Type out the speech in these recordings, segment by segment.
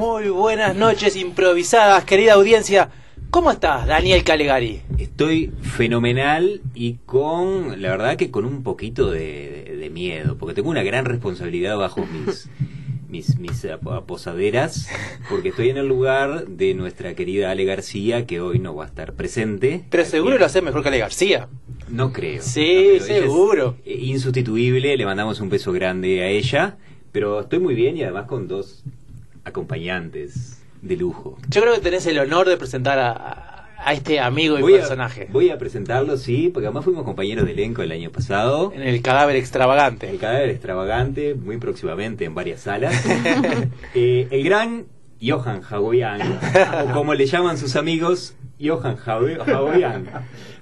Muy buenas noches improvisadas, querida audiencia. ¿Cómo estás, Daniel Calegari? Estoy fenomenal y con, la verdad que con un poquito de, de- de miedo, porque tengo una gran responsabilidad bajo mis, mis, mis ap- posaderas, porque estoy en el lugar de nuestra querida Ale García, que hoy no va a estar presente. Pero seguro lo haces mejor que Ale García. No creo. Sí, no creo. Ella es, seguro. eh, insustituible, le mandamos un beso grande a ella, pero estoy muy bien y además con dos acompañantes de lujo. Yo creo que tenés el honor de presentar a, a este amigo y Voy a, personaje voy a presentarlo, sí, porque además fuimos compañeros de elenco el año pasado. en el cadáver El extravagante. cadáver extravagante, muy próximamente en varias salas. Eh, el gran Johan Hagoyan, o como le llaman sus amigos, Johan Hago- Hagoyan.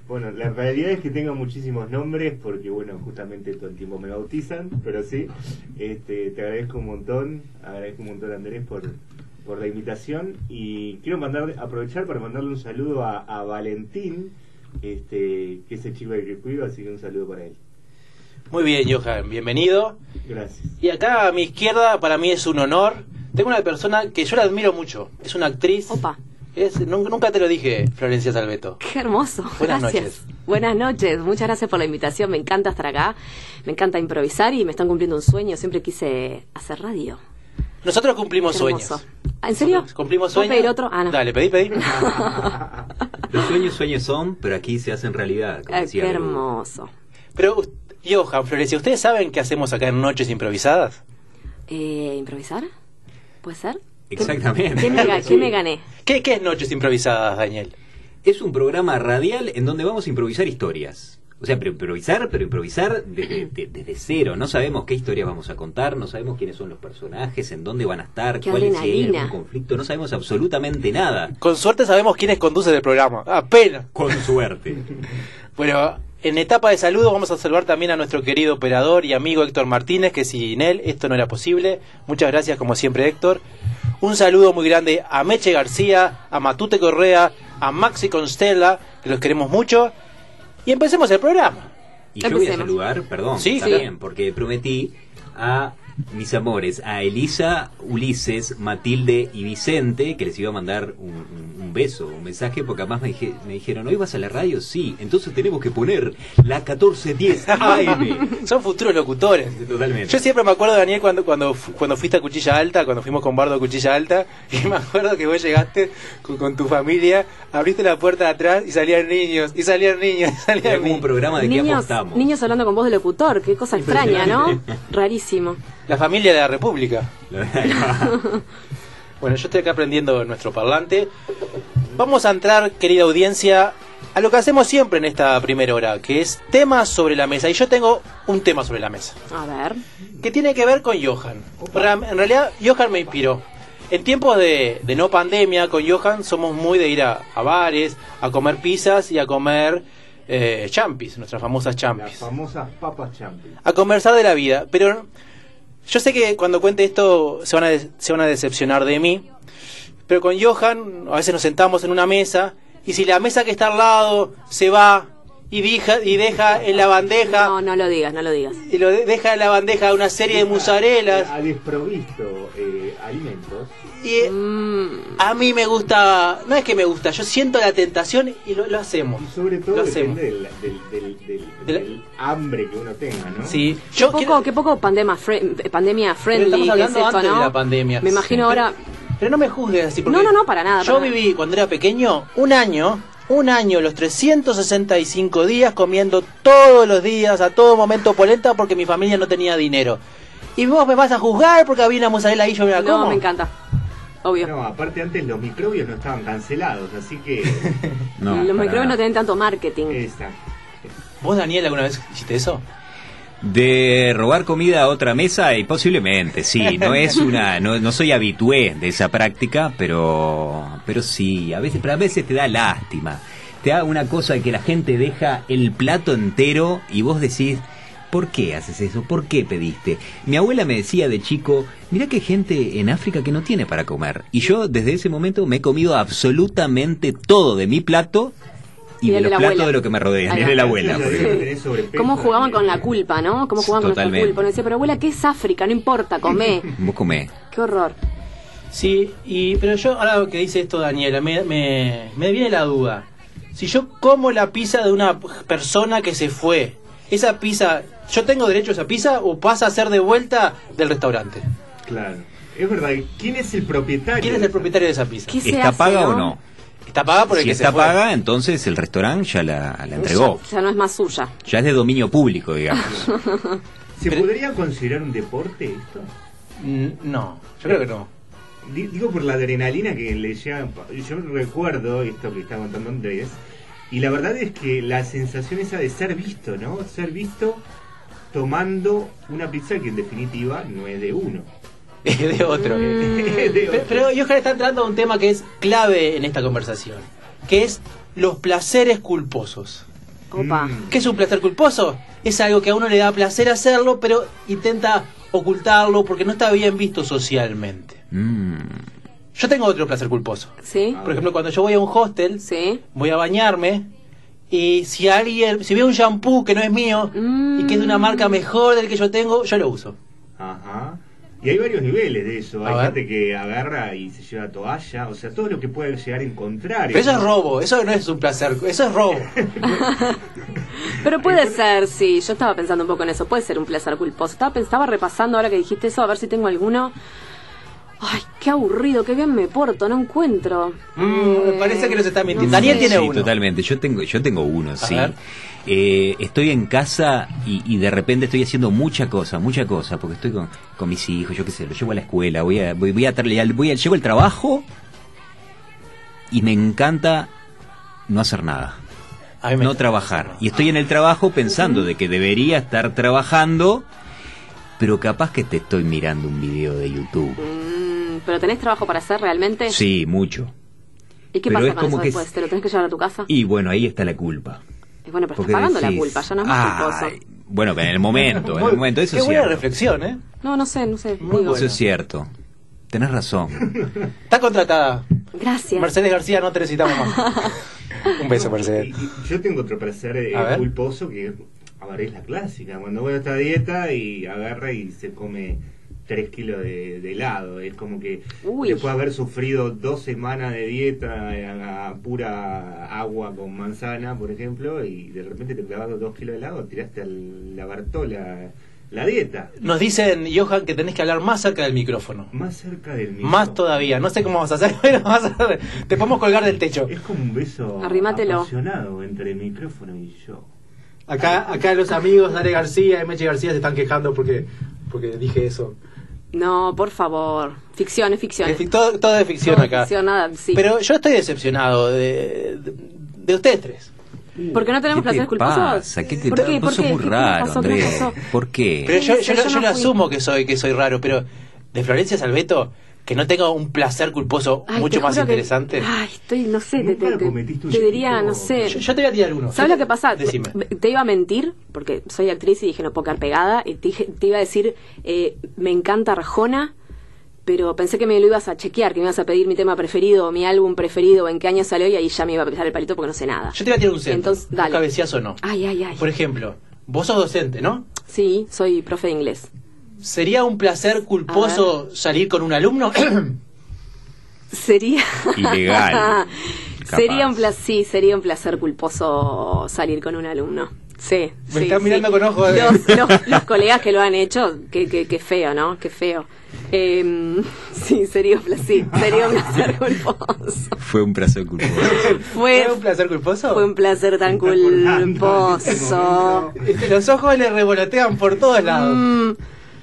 Bueno, la realidad es que tengo muchísimos nombres porque, bueno, justamente todo el tiempo me bautizan, pero sí, este, te agradezco un montón, agradezco un montón Andrés por, por la invitación y quiero mandar, aprovechar para mandarle un saludo a, a Valentín, este, que es el chico del que cuido, así que un saludo para él. Muy bien, Johan, bienvenido. Gracias. Y acá a mi izquierda, para mí es un honor. Tengo una persona que yo la admiro mucho. Es una actriz. Opa, Es, nunca te lo dije, Florencia Salveto. qué hermoso. Buenas gracias. noches. Buenas noches. Muchas gracias por la invitación. Me encanta estar acá. Me encanta improvisar y me están cumpliendo un sueño. Siempre quise hacer radio. Nosotros cumplimos Qué sueños. Ah, ¿En serio? Cumplimos ¿Puedo sueños. pedir otro? Ah, no. Dale, pedí, pedí. Los sueños sueños son, pero aquí se hacen realidad. como Ah, decía qué hermoso. Pero, Johan, Florencia, ¿ustedes saben qué hacemos acá en Noches Improvisadas? Eh, ¿Improvisar? ¿Puede ser? Exactamente. ¿Qué me, ga- qué me gané? ¿Qué, ¿Qué es Noches Improvisadas, Daniel? Es un programa radial en donde vamos a improvisar historias. O sea, pero improvisar, pero improvisar desde, de- desde cero. No sabemos qué historias vamos a contar, no sabemos quiénes son los personajes, en dónde van a estar, Qué cuál es algún conflicto. No sabemos absolutamente nada. Con suerte sabemos quiénes conducen el programa. Apenas. Con suerte. Bueno, en etapa de saludo vamos a saludar también a nuestro querido operador y amigo Héctor Martínez, que sin él esto no era posible. Muchas gracias, como siempre, Héctor. Un saludo muy grande a Meche García, a Matute Correa, a Maxi Constella, que los queremos mucho. Y empecemos el programa. Y yo voy a saludar, perdón, Sí, también, porque prometí a mis amores, a Elisa, Ulises, Matilde y Vicente, que les iba a mandar un, un- un beso, un mensaje, porque además me, dije- me dijeron, ¿hoy vas a la radio? Sí, entonces tenemos que poner la 1410 AM. Son futuros locutores. Totalmente. Yo siempre me acuerdo, Daniel, cuando, cuando, cuando fuiste a Cuchilla Alta, cuando fuimos con Bardo a Cuchilla Alta, y me acuerdo que vos llegaste con, con tu familia, abriste la puerta de atrás y salían niños, y salían niños, y Era salían como un programa de qué Niños, apostamos. niños hablando con voz de locutor. Qué cosa extraña, ¿no? Rarísimo. La familia de la República. Bueno, yo estoy acá aprendiendo nuestro parlante. Vamos a entrar, querida audiencia, a lo que hacemos siempre en esta primera hora, que es temas sobre la mesa. Y yo tengo un tema sobre la mesa, A ver. que tiene que ver con Johan. En realidad, Johan me inspiró. En tiempos de, de no pandemia, con Johan somos muy de ir a, a bares, a comer pizzas y a comer eh, champis, nuestras famosas Las champis. famosas papas champi. a conversar de la vida. Pero yo sé que cuando cuente esto se van, a, se van a decepcionar de mí. Pero con Johan a veces nos sentamos en una mesa y si la mesa que está al lado se va y deja, y deja en la bandeja No, no lo digas, no lo digas. y lo de- deja en la bandeja una serie de musarelas Ha desprovisto eh, alimentos. y Mm, a mí me gusta, no es que me gusta, yo siento la tentación y lo, lo hacemos. Y sobre todo Lo hacemos. depende del, del, del, del- De la- del hambre que uno tenga, ¿no? Sí, qué poco, quiero- qué poco pandemia, fri- pandemia friendly estamos es hablando esto, antes ¿no? de la pandemia. Me imagino ahora. Pero no me juzgues así. Porque No, no, no, para nada, Yo para nada. viví cuando era pequeño un año, un año, los 365 días comiendo todos los días, a todo momento polenta porque mi familia no tenía dinero. Y vos me vas a juzgar porque había una mozzarella ahí yo me la como. No, me encanta. Obvio. No, aparte antes los microbios no estaban cancelados, así que... No, Los microbios no tienen tanto marketing. Esa. ¿Vos, Daniel, alguna vez hiciste eso? De robar comida a otra mesa y posiblemente, sí, no es una, no, no soy habitué de esa práctica, pero, pero sí, a veces, pero a veces te da lástima, te da una cosa de que la gente deja el plato entero y vos decís, ¿por qué haces eso? ¿Por qué pediste? Mi abuela me decía de chico, mira que hay gente en África que no tiene para comer, y yo desde ese momento me he comido absolutamente todo de mi plato y, Y de los la platos abuela. de lo que me y va. de la abuela. ¿Cómo jugaban con la culpa, no? ¿Cómo jugaban con Totalmente. nuestra culpa? Uno decía, pero abuela, ¿qué es África? No importa, comé. Vos comés. Qué horror. Sí, y, pero yo, ahora que dice esto Daniela, me, me, me viene la duda. Si yo como la pizza de una persona que se fue, esa pizza, ¿yo tengo derecho a esa pizza o pasa a ser de vuelta del restaurante? Claro. Es verdad. ¿Quién es el propietario? ¿Quién es el propietario de esa pizza? ¿Qué se ¿Está hace, paga no? o no? Está pagada por el Si que está se fue. paga, entonces el restaurante ya la, la entregó. Ya, ya no es más suya. Ya es de dominio público, digamos. ¿Se Pero- podría considerar un deporte esto? Mm, No, yo creo que no. Di- Digo por la adrenalina que le llega. Yo recuerdo esto que está contando Andrés. Y la verdad es que la sensación esa de ser visto, ¿no? Ser visto tomando una pizza que en definitiva no es de uno. Es de otro. Pero, pero Johan está entrando a un tema que es clave en esta conversación, que es los placeres culposos. Opa. Mm. ¿Qué es un placer culposo? Es algo que a uno le da placer hacerlo, pero intenta ocultarlo porque no está bien visto socialmente. Mm. Yo tengo otro placer culposo. ¿Sí? Por ejemplo, cuando yo voy a un hostel, Sí. voy a bañarme y si alguien, si veo un shampoo que no es mío y que es de una marca mejor del que yo tengo, yo lo uso. Ajá. Y hay varios niveles de eso. A Hay ver. gente que agarra y se lleva toalla. O sea, todo lo que puede llegar a encontrar. Pero eso es robo, eso no es un placer, eso es robo. Pero puede ser, sí. Yo estaba pensando un poco en eso. Puede ser un placer culposo. Estaba, pens- estaba repasando ahora que dijiste eso, a ver si tengo alguno. Ay, qué aburrido, qué bien me porto, no encuentro. Mm, me parece que nos está mintiendo. No Daniel sé. tiene sí, uno. totalmente. Yo tengo, yo tengo uno, sí. Eh, estoy en casa y, y de repente estoy haciendo mucha cosa, mucha cosa, porque estoy con, con mis hijos, yo qué sé, los llevo a la escuela, voy a, voy, voy a, darle- voy a- llego al trabajo y me encanta no hacer nada, no trabajar. Y estoy en el trabajo pensando de que debería estar trabajando, pero capaz que te estoy mirando un video de YouTube. ¿Pero tenés trabajo para hacer realmente? Sí, mucho. ¿Y qué pero pasa es con como eso que después? es- ¿Te lo tenés que llevar a tu casa? Y bueno, ahí está la culpa. Y bueno, pero Porque estás pagando la decís, culpa, ya no es más culposo. Bueno, pero en el momento, en el momento, eso Qué es buena cierto. reflexión, ¿eh? No, no sé, no sé. Muy digo. Eso es cierto. Tenés razón. Está contratada. Gracias. Mercedes García, no te necesitamos más. Un beso, Y- Mercedes. y Yo tengo otro placer eh, A ver. culposo que a ver, es la clásica. Cuando voy a esta dieta y agarra y se come 3 kilos de, de helado. Es como que Uy. después de haber sufrido dos semanas de dieta a, a pura agua con manzana, por ejemplo, y de repente te clavas 2 kilos de helado, tiraste al la Bartola la dieta. Nos dicen, Johan, que tenés que hablar más cerca del micrófono. Más cerca del mismo. Más todavía. No sé cómo vas a hacer, pero vas a hacer. Te podemos colgar del techo. Es como un beso apasionado entre el micrófono y yo. Acá, acá los amigos Dale García y Meche García se están quejando porque, porque dije eso. No, por favor. Ficción, es ficción. Es todo, todo es ficción Todo acá. ficción, nada, sí. Pero yo estoy decepcionado de, de, de ustedes tres. ¿Por qué no tenemos ¿Qué te placeres culposos? pasa? ¿Qué te ¿Por qué? Vos ¿Por sos qué? muy ¿Qué raro, pasó? ¿Qué nos Andrés. pasó? ¿Por qué? Pero yo, yo, Yo lo- no asumo que soy, que soy raro, pero de Florencia Salveto, que no tenga un placer culposo Ay, mucho más que- interesante. Ay, estoy, no sé, te, te- te- un diría, no sé. Yo, yo te voy a tirar uno. ¿Sabes lo que pasa? Decime. Te iba a mentir, porque soy actriz y dije no puedo quedar pegada, y te, iba a decir, eh, me encanta Arjona, pero pensé que me lo ibas a chequear, que me ibas a pedir mi tema preferido, mi álbum preferido, en qué año salió, y ahí ya me iba a pisar el palito porque no sé nada. Yo te voy a tirar un centro. Entonces, un dale. cabeceazo no. Ay, ay, ay. Por ejemplo, vos sos docente, ¿no? Sí, soy profe de inglés. ¿Sería un placer culposo salir con un alumno? Sería... Ilegal. sería un placer, sí, sería un placer culposo salir con un alumno. Sí, Me sí, están sí. mirando con ojos de- Los, los- los colegas que lo han hecho, qué qué- qué feo, ¿no? Qué feo. Em, sí, sería un placer, sí, sería un placer culposo. Fue un placer culposo. Fue, ¿Fue un placer culposo? fue un placer tan culposo. Este, Los ojos le revolotean por todos lados. Mm,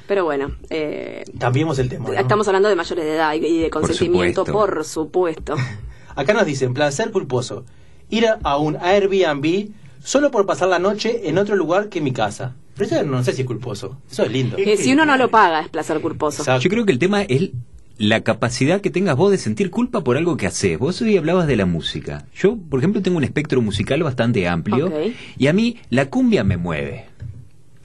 pero bueno, eh, Cambiemos el tema. ¿no? estamos hablando de mayores de edad y de consentimiento, supuesto. por supuesto. Acá nos dicen, placer culposo. Ir a un Airbnb solo por pasar la noche en otro lugar que mi casa. Pero eso no sé si es culposo. Eso es lindo. Eh, si uno no lo paga, es placer culposo. Exacto. Yo creo que el tema es la capacidad que tengas vos de sentir culpa por algo que haces. Vos hoy hablabas de la música. Yo, por ejemplo, tengo un espectro musical bastante amplio y a mí la cumbia me mueve.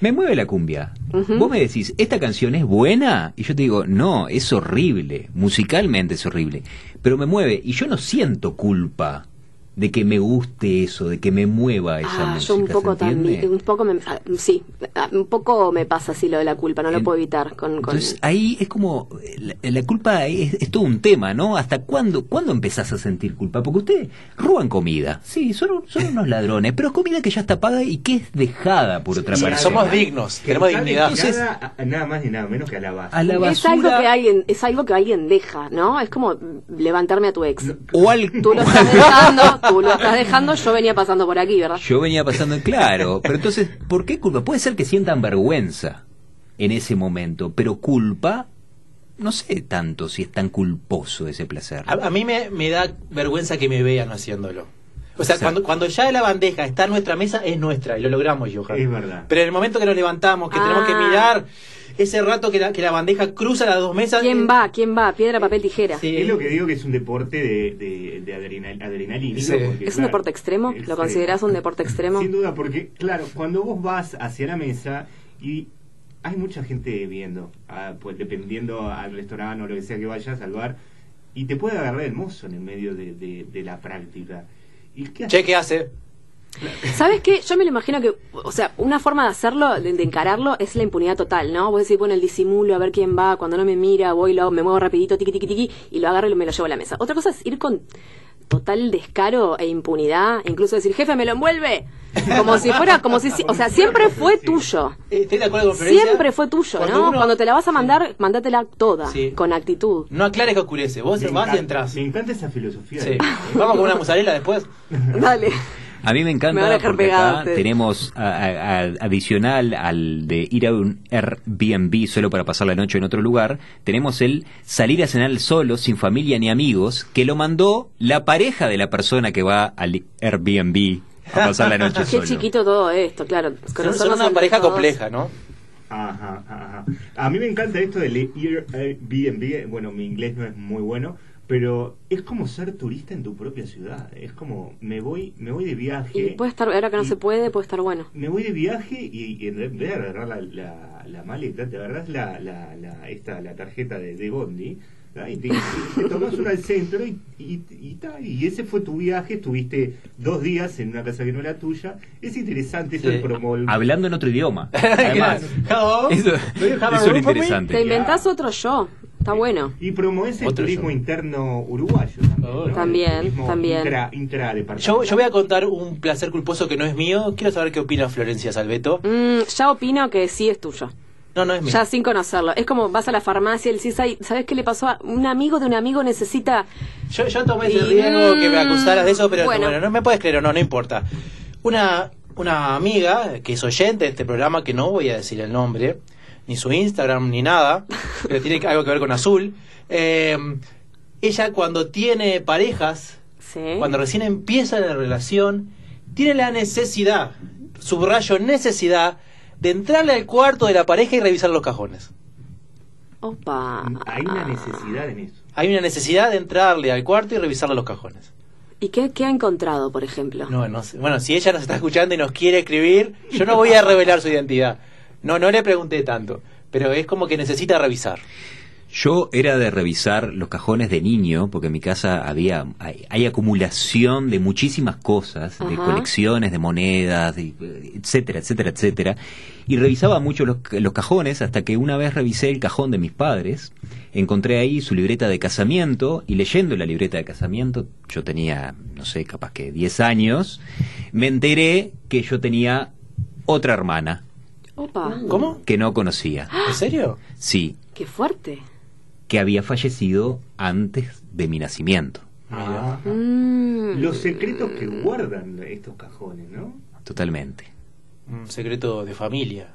Me mueve la cumbia. Vos me decís, ¿esta canción es buena? Y yo te digo, no, es horrible. Musicalmente es horrible. Pero me mueve y yo no siento culpa de que me guste eso, de que me mueva esa Ah, música. yo un ¿se poco también, un poco me, ah, sí, ah, un poco me pasa así lo de la culpa, no lo En- puedo evitar con, con Entonces ahí es como, la, la culpa es, es todo un tema, ¿no? ¿Hasta cuándo, cuándo empezás a sentir culpa? Porque ustedes roban comida, sí, son, son unos ladrones, pero es comida que ya está paga y que es dejada por otra Sí, persona. somos dignos, tenemos dignidad. destinada a- nada más ni nada menos que a la base. A la es algo que alguien, es algo que alguien deja, ¿no? Es como levantarme a tu ex. o al... Tú lo estás dejando, tú lo estás dejando, yo venía pasando por aquí, ¿verdad? Yo venía pasando claro, pero entonces, ¿por qué culpa? Puede ser que sientan vergüenza en ese momento, pero culpa, no sé tanto si es tan culposo ese placer. A, a mí me, me da vergüenza que me vean haciéndolo. O sea, Exacto. cuando, cuando ya la bandeja está en nuestra mesa, es nuestra y lo logramos, Johan. Es verdad. Pero en el momento que nos levantamos, que tenemos que Ah. mirar ese rato que la, que la bandeja cruza las dos mesas. ¿Quién eh, va? ¿Quién va? Piedra, papel, tijera. Sí. Es lo que digo que es un deporte de, de, de adrenal- adrenalínico. Sí. porque, ¿Es un deporte extremo? es- ¿Lo consideras un deporte extremo? Sin duda, porque, claro, cuando vos vas hacia la mesa y hay mucha gente viendo, ah, pues dependiendo al restaurante o lo que sea que vayas al bar, y te puede agarrar el mozo en el medio de, de- de la práctica. ¿Y qué Che, ¿qué hace? ¿Sabes qué? Yo me lo imagino que, o sea, una forma de hacerlo, de, de encararlo, es la impunidad total, ¿no? Vos decís, bueno, el disimulo, a ver quién va, cuando no me mira, voy, lo hago, me muevo rapidito, tiqui, tiqui, tiqui, y lo agarro y me lo llevo a la mesa. Otra cosa es ir con total descaro e impunidad, incluso decir, jefe, me lo envuelve, como si fuera, como si, o sea, siempre fue tuyo. Eh, Estoy de acuerdo con. Siempre fue tuyo, Cuando ¿no? uno- Cuando te la vas a mandar, mandátela toda, Sí. con actitud. No aclares que oscurece. Vos Me vas y entras. Me encanta esa filosofía. Sí. Vamos con una musarela después. Dale. A mí me encanta Me van a dejar porque pegada acá tenemos a- a- a- adicional al de ir a un Airbnb solo para pasar la noche en otro lugar, tenemos el salir a cenar solo, sin familia ni amigos, que lo mandó la pareja de la persona que va al Airbnb a pasar la noche Qué solo. chiquito todo esto, claro. Son, una pareja todos. compleja, ¿no? Ajá, ajá. A mí me encanta esto del Airbnb. Bueno, mi inglés no es muy bueno, pero es como ser turista en tu propia ciudad. Es como me voy, me voy de viaje. Y puede estar, ahora que no se puede, puede estar bueno. Me voy de viaje y, y en vez de agarrar la, la, la maleta, te agarras la, la, la, esta, la tarjeta de, de Bondi. Y te, te tomas una al centro y, y, y, ta, y ese fue tu viaje, estuviste dos días en una casa que no era tuya. Es interesante eso Sí. el. Hablando en otro idioma. Además, eso, eso me? interesante. Te inventás otro yo. Está bueno. Y promueves el Otro turismo yo. interno uruguayo también. ¿no? También. Intra, intradepartamental. Yo, yo voy a contar un placer culposo que no es mío. Quiero saber qué opina Florencia Salveto. Mm, ya opino que sí es tuyo. No, no es mío. Ya sin conocerlo. Es como vas a la farmacia y decís, "Ay, ¿sabes qué le pasó? a Un amigo de un amigo necesita... Yo, yo tomé ese Y- riesgo que me acusaras de eso, pero Bueno. bueno. no me puedes creer o no, no importa. Una, una amiga que es oyente de este programa, que no voy a decir el nombre, ni su Instagram, ni nada, pero tiene algo que ver con azul. eh, ella cuando tiene parejas, Sí. cuando recién empieza la relación, tiene la necesidad, subrayo necesidad, de entrarle al cuarto de la pareja y revisar los cajones. Opa. Hay una necesidad en eso. Hay una necesidad de entrarle al cuarto y revisarle los cajones. ¿Y qué, qué ha encontrado, por ejemplo? No, no sé. Bueno, si ella nos está escuchando y nos quiere escribir, yo no voy a revelar su identidad. No, no le pregunté tanto, pero es como que necesita revisar. Yo era de revisar los cajones de niño, porque en mi casa había hay, hay acumulación de muchísimas cosas, de colecciones de monedas, de- etcétera, etcétera, etcétera. Y revisaba mucho los, los cajones hasta que una vez revisé el cajón de mis padres, encontré ahí su libreta de casamiento y leyendo la libreta de casamiento, yo tenía, no sé, capaz que 10 años, me enteré que yo tenía otra hermana Opa. ¿Cómo? que no conocía. ¿En serio? Sí, Qué fuerte. que había fallecido antes de mi nacimiento. Ah, Mm. Los secretos que guardan estos cajones, ¿no? Totalmente. Un secreto de familia.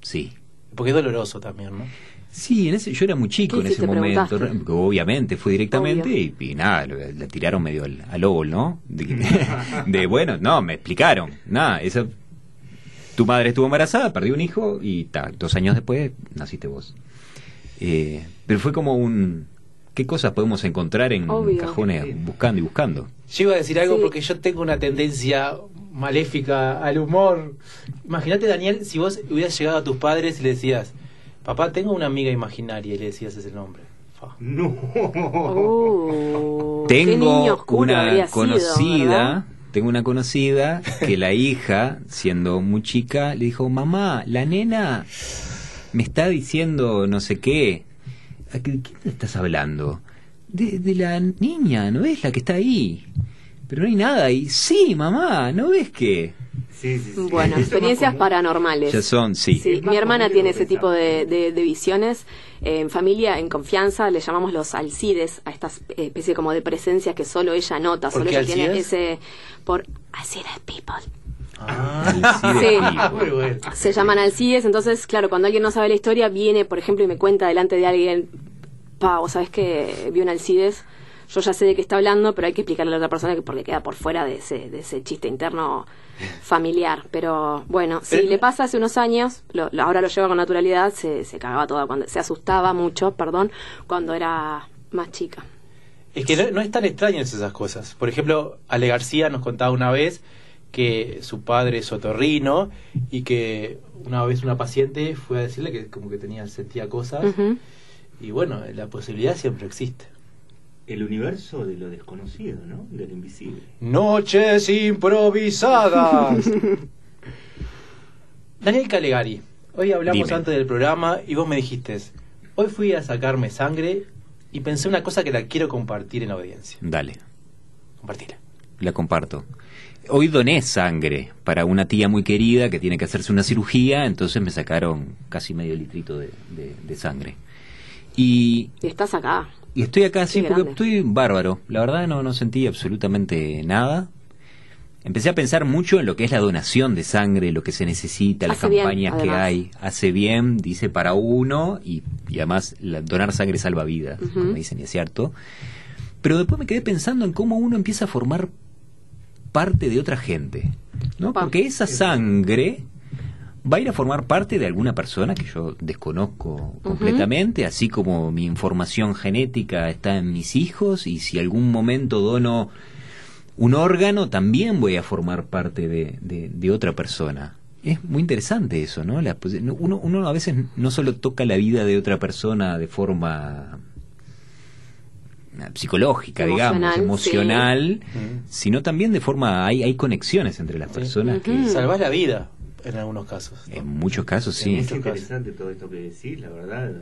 Sí. Porque es doloroso también, ¿no? Sí, en ese, yo era muy chico ¿Qué en ese momento. Obviamente, fui directamente y, y nada, la tiraron medio al, al ¿no? De, de, bueno, no, me explicaron. Nada, esa, tu madre estuvo embarazada, perdió un hijo y ta, dos años después naciste vos. Eh, pero fue como un... ¿Qué cosas podemos encontrar en Obvio. cajones buscando y buscando? Yo iba a decir algo Sí. porque yo tengo una tendencia maléfica al humor. Imagínate, Daniel, si vos hubieras llegado a tus padres y le decías, papá, tengo una amiga imaginaria, y le decías ese nombre. Fa. No. Oh. Qué niño Tengo una conocida, ¿verdad? Tengo una conocida que la hija, siendo muy chica, le dijo, mamá, la nena me está diciendo no sé qué. ¿A qué, estás hablando? De, de la niña, ¿no ves la que está ahí? Pero no hay nada ahí. Sí, mamá, ¿no ves que? Sí, sí, sí. Bueno, experiencias paranormales. Ya son, sí. Mi hermana tiene ese tipo de, de- de visiones. Eh, en familia, en confianza, le llamamos los alcides a estas eh, especie como de presencias que solo ella nota, ¿Por solo ella tiene alcides? ese por alcides people. Ah, Sí, Sí. muy bueno. Se llaman alcides, entonces, claro, cuando alguien no sabe la historia, viene, por ejemplo, y me cuenta delante de alguien, pa, vos sabés que vi un alcides, yo ya sé de qué está hablando, pero hay que explicarle a la otra persona que porque queda por fuera de ese, de ese chiste interno familiar. Pero bueno, si Pero- le pasa hace unos años, lo- lo- ahora lo lleva con naturalidad, se, se cagaba toda, cuando, se asustaba mucho, perdón, cuando era más chica. Es que no, no es tan extrañas esas cosas. Por ejemplo, Ale García nos contaba una vez que su padre es otorrino y que una vez una paciente fue a decirle que como que tenía sentía cosas y bueno, la posibilidad siempre existe. El universo de lo desconocido, ¿no? De lo invisible. Noches improvisadas. Daniel Calegari, hoy hablamos Dime. antes del programa y vos me dijiste, hoy fui a sacarme sangre y pensé una cosa que la quiero compartir en la audiencia. Dale, Compartila. la comparto. Hoy doné sangre para una tía muy querida que tiene que hacerse una cirugía, entonces me sacaron casi medio litrito de, de- de sangre. Y, Y estás acá. Y estoy acá, sí, Qué porque grande. estoy bárbaro. La verdad no, no sentí absolutamente nada. Empecé a pensar mucho en lo que es la donación de sangre, lo que se necesita, las bien, campañas que hay. Hace bien, dice para uno, y, y además la- donar sangre salva vidas, como dicen, y es cierto. Pero después me quedé pensando en cómo uno empieza a formar parte de otra gente. ¿no? Porque esa sangre va a ir a formar parte de alguna persona que yo desconozco completamente, así como mi información genética está en mis hijos y si algún momento dono un órgano, también voy a formar parte de, de- de otra persona. Es muy interesante eso, ¿no? La uno, uno a veces no solo toca la vida de otra persona de forma eh, psicológica, digamos, Emocional, Mm. sino también de forma, hay, hay conexiones entre las Sí. personas que. Salvás la vida en algunos casos. ¿no? en muchos casos sí. Es interesante todo esto que decís, la verdad.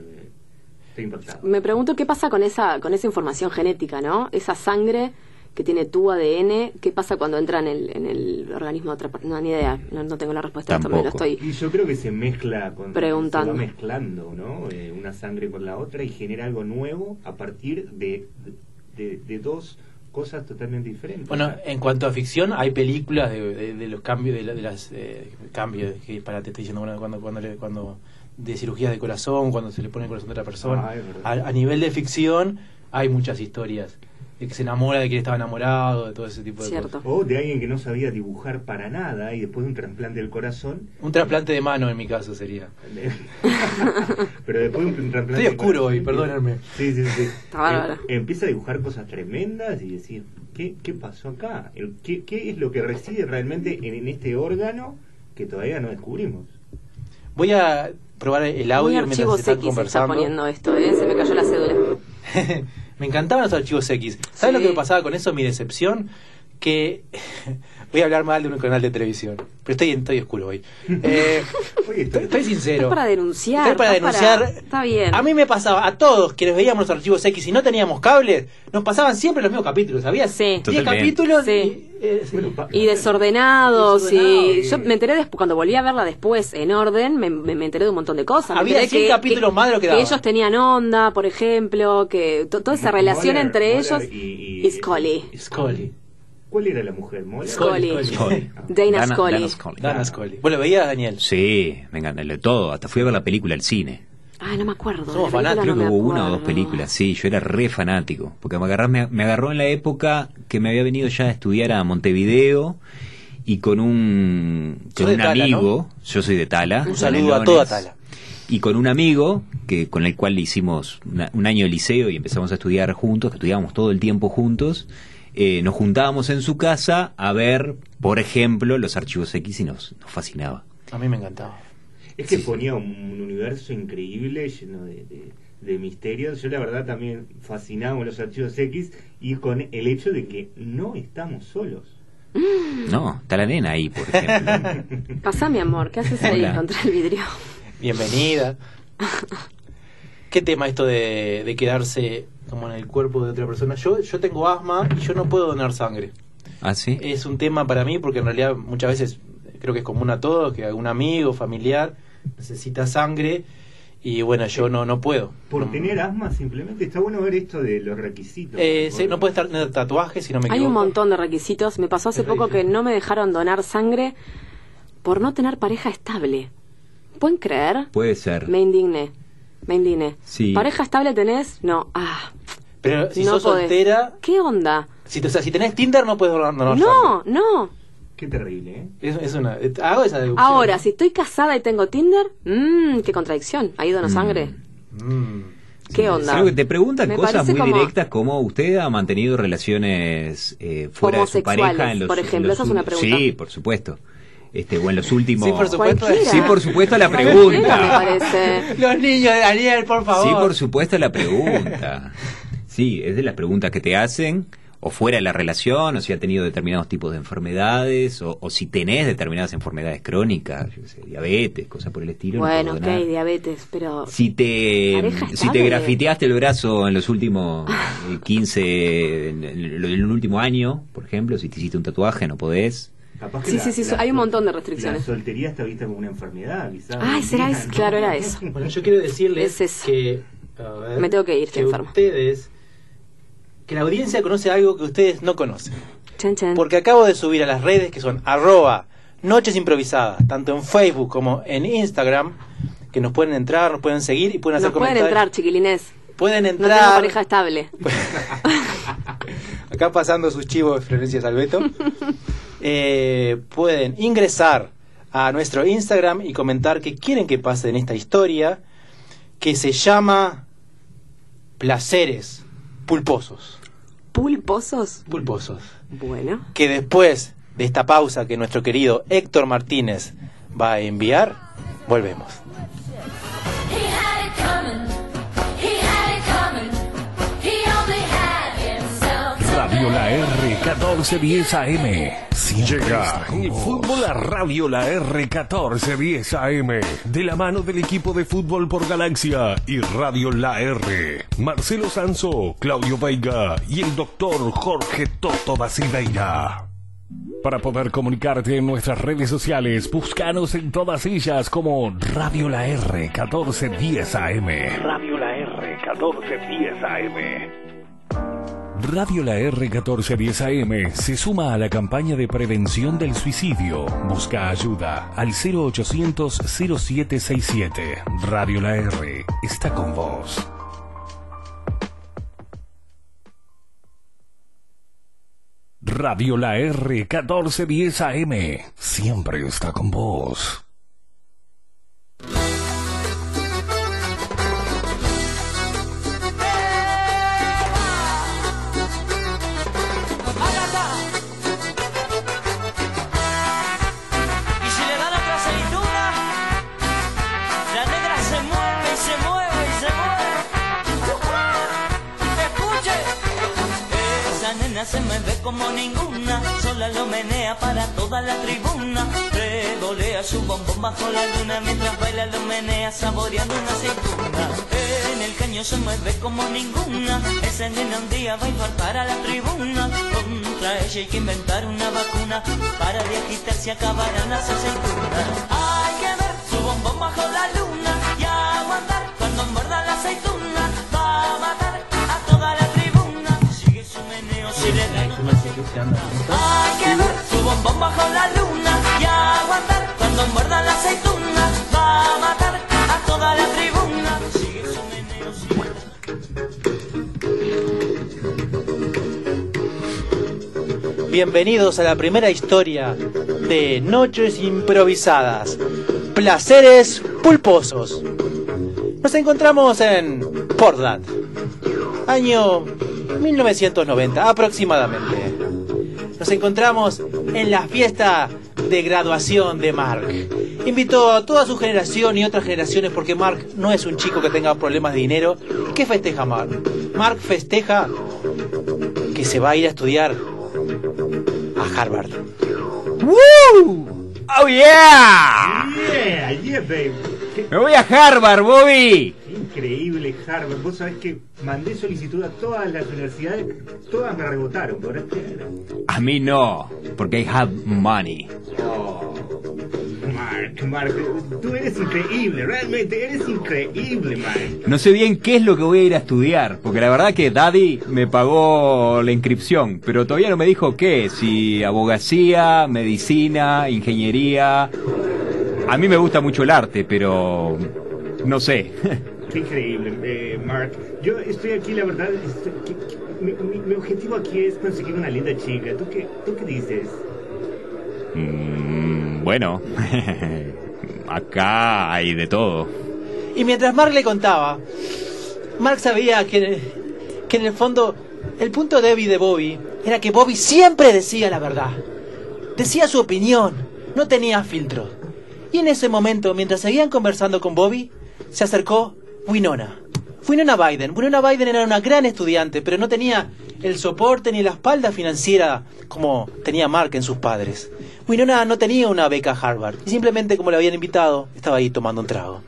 Estoy impactado. Me pregunto qué pasa con esa, con esa información genética, ¿no? Esa sangre que tiene tu ADN, ¿qué pasa cuando entra en el, en el organismo de otra persona? No, ni idea, no, no tengo la respuesta, esto me lo Tampoco. estoy... Y yo creo que se mezcla con. Preguntando. Se va mezclando, ¿no? Eh, una sangre con la otra y genera algo nuevo a partir de, de, de dos cosas totalmente diferentes. Bueno, en cuanto a ficción, hay películas de, de- de los cambios, de, la- de las eh, cambios, que para te estoy diciendo bueno, cuando, cuando, le- cuando de cirugías de corazón, cuando se le pone el corazón de otra persona. Ah, a nivel de ficción, hay muchas historias de que se enamora de quien estaba enamorado, de todo ese tipo de Cierto. cosas. O de alguien que no sabía dibujar para nada y después de un trasplante del corazón. Un trasplante de mano en mi caso sería. Pero después de un trasplante. Estoy oscuro hoy, perdónenme. Sí, sí, sí. Está bárbaro. Em- empieza a dibujar cosas tremendas y decir, ¿qué, qué pasó acá? ¿Qué, ¿Qué es lo que reside realmente en, en este órgano que todavía no descubrimos? Voy a probar el Muy audio mientras archivos están X está poniendo esto, ¿eh? Se me cayó la cédula. me encantaban los archivos X. ¿Sabes Sí. lo que me pasaba con eso? Mi decepción. Que voy a hablar mal de un canal de televisión. Pero estoy, estoy oscuro hoy. Eh, estoy, estoy sincero. Es para denunciar. Estoy para estás denunciar. Está bien. A mí me pasaba, a todos quienes veíamos los archivos X y no teníamos cables, nos pasaban siempre los mismos capítulos. Había Sí. 10 Totalmente. capítulos Sí. y, eh, sí. Bueno, pa- Y desordenados, y yo me enteré después, cuando volví a verla después en orden, me, me- me enteré de un montón de cosas. Me Había enteré 100 capítulos más de lo que ellos tenían onda, por ejemplo, que to- toda esa relación Moller- entre Moller ellos y- y- y Scully. Scully. ¿Cuál era la mujer? ¿Moller? Scully. Scully. Scully. Dana Scully. Dana Scully. Dana Scully. ¿Vos lo veías, Daniel? Sí, me encanta de todo. Hasta fui a ver la película al cine. Ah, no me acuerdo. Somos fanáticos, Creo no que hubo una o dos películas. Sí, yo era re fanático. Porque me, agarrás- me, me agarró en la época que me había venido ya a estudiar a Montevideo y con un, con un Tala, amigo. Yo soy de Tala. Un saludo a toda Tala. Y con un amigo que con el cual le hicimos una- un año de liceo y empezamos a estudiar juntos, que estudiábamos todo el tiempo juntos. Eh, nos juntábamos en su casa a ver, por ejemplo, los archivos X y nos, nos fascinaba. A mí me encantaba. Es que Sí. ponía un universo increíble lleno de, de- de misterios. Yo la verdad también fascinado con los archivos X y con el hecho de que no estamos solos. No, está la nena ahí, por ejemplo. Pasá, mi amor, ¿qué haces ahí Hola. contra el vidrio? Bienvenida. ¿Qué tema esto de, de quedarse como en el cuerpo de otra persona? Yo, yo tengo asma y yo no puedo donar sangre. ¿Ah, sí? Es un tema para mí porque en realidad muchas veces creo que es común a todos que algún amigo, familiar necesita sangre y bueno, yo no, no puedo. Por No- tener asma simplemente está bueno ver esto de los requisitos. Eh, sí, no puede estar tener tatuajes si no me Hay equivoco. un montón de requisitos. Me pasó hace Es poco que no me dejaron donar sangre por no tener pareja estable. ¿Pueden creer? Puede ser. Me indigné. Me indigné. Sí. ¿Pareja estable tenés? No. Ah, Pero si no sos podés. soltera, ¿Qué onda? si, o sea, si tenés Tinder no puedes donar No, sangre. no. Qué terrible, ¿eh? Es, es una, eh, hago esa deducción. Ahora, si estoy casada y tengo Tinder, mmm, qué contradicción. Ahí dono sangre. Mm. ¿Qué onda? Creo que te preguntan Me cosas muy como- directas como usted ha mantenido relaciones eh, fuera de su Homosexuales, pareja en los por ejemplo, en los esa es una pregunta. Sí, por supuesto. Este, o en los últimos Sí, por supuesto. Cualquiera. Sí, por supuesto la me pregunta. Los niños de Daniel, por favor. Sí, por supuesto la pregunta. Sí, es de las preguntas que te hacen o fuera de la relación, o si ha tenido determinados tipos de enfermedades, o, o si tenés determinadas enfermedades crónicas, yo qué sé, diabetes, cosas por el estilo. no Bueno, puedo ok, donar. diabetes, pero... Si te, si te grafiteaste el brazo en los últimos eh, 15, en el, en el último año, por ejemplo, si te hiciste un tatuaje, no podés. Capaz que Sí, la- sí, sí, la hay un montón de restricciones. La soltería está vista como una enfermedad, quizás. Ay, será eso, claro, era eso. Bueno, yo quiero decirles Es eso. que... a ver, Me tengo que ir, estoy que enferma. ustedes... Que la audiencia conoce algo que ustedes no conocen. Chan, chan. Porque acabo de subir a las redes que son arroba noches improvisadas, tanto en Facebook como en Instagram, que nos pueden entrar, nos pueden seguir y pueden hacer Nos pueden comentarios. entrar, chiquilines. Pueden No tengo entrar. pareja estable. Acá pasando sus chivos de Florencia Salveto. Eh, pueden ingresar a nuestro Instagram y comentar qué quieren que pase en esta historia que se llama Placeres Pulposos. ¿Pulposos? Pulposos. Bueno. Que después de esta pausa que nuestro querido Héctor Martínez va a enviar, volvemos. Radio La. R 1410 AM. Siempre Llega el fútbol a Radio La R 1410 AM de la mano del equipo de fútbol por Galaxia y Radio La R. Marcelo Sanso, Claudio Veiga y el doctor Jorge Toto da Silveira. Para poder comunicarte en nuestras redes sociales, búscanos en todas ellas como Radio La R 1410 AM. Radio La R 1410 AM. Radio La R 1410 AM se suma a la campaña de prevención del suicidio. Busca ayuda al 0800 0767. Radio La R está con vos. Radio La R 1410 AM siempre está con vos. Como ninguna, sola lo menea para toda la tribuna. Revolea su bombón bajo la luna mientras baila lo menea saboreando una aceituna. En el caño se mueve como ninguna, esa nena un día va a infartar para la tribuna. Contra ella hay que inventar una vacuna para de agitarse acabarán las aceitunas. Hay que ver su bombón bajo la luna hay que ver su bombón bajo la luna y aguantar cuando muerda la aceituna. Va a matar a toda la tribuna. Sigue su meneo Bienvenidos a la primera historia de Noches Improvisadas. Placeres pulposos. Nos encontramos en Portland, año 1990 aproximadamente. Nos encontramos en la fiesta de graduación de Mark. Invitó a toda su generación y otras generaciones porque Mark no es un chico que tenga problemas de dinero. ¿Qué festeja Mark? Mark festeja que se va a ir a estudiar a Harvard. ¡Oh, yeah! Yeah, yeah, babe. Qué Me voy a Harvard, Bobby. increíble Harvard. Vos sabés que mandé solicitud a todas las universidades, todas me rebotaron. ¿podrás creer? A mí no, porque I have money. Oh, Mark, Mark, tú eres increíble, realmente eres increíble, Mark. No sé bien qué es lo que voy a ir a estudiar, porque la verdad que Daddy me pagó la inscripción, pero todavía no me dijo qué, si abogacía, medicina, ingeniería. A mí me gusta mucho el arte, pero no sé. Qué increíble, eh, Mark. Yo estoy aquí, la verdad, estoy- que- que- mi, mi- mi objetivo aquí es conseguir una linda chica. ¿Tú qué, tú qué dices? Mm, bueno, acá hay de todo. Y mientras Mark le contaba, Mark sabía que, que en el fondo el punto débil de Bobby era que Bobby siempre decía la verdad. Decía su opinión, no tenía filtro. Y en ese momento, mientras seguían conversando con Bobby, se acercó Winona. Winona Biden. Winona Biden era una gran estudiante, pero no tenía el soporte ni la espalda financiera como tenía Mark en sus padres. Winona no tenía una beca a Harvard y simplemente como le habían invitado, estaba ahí tomando un trago.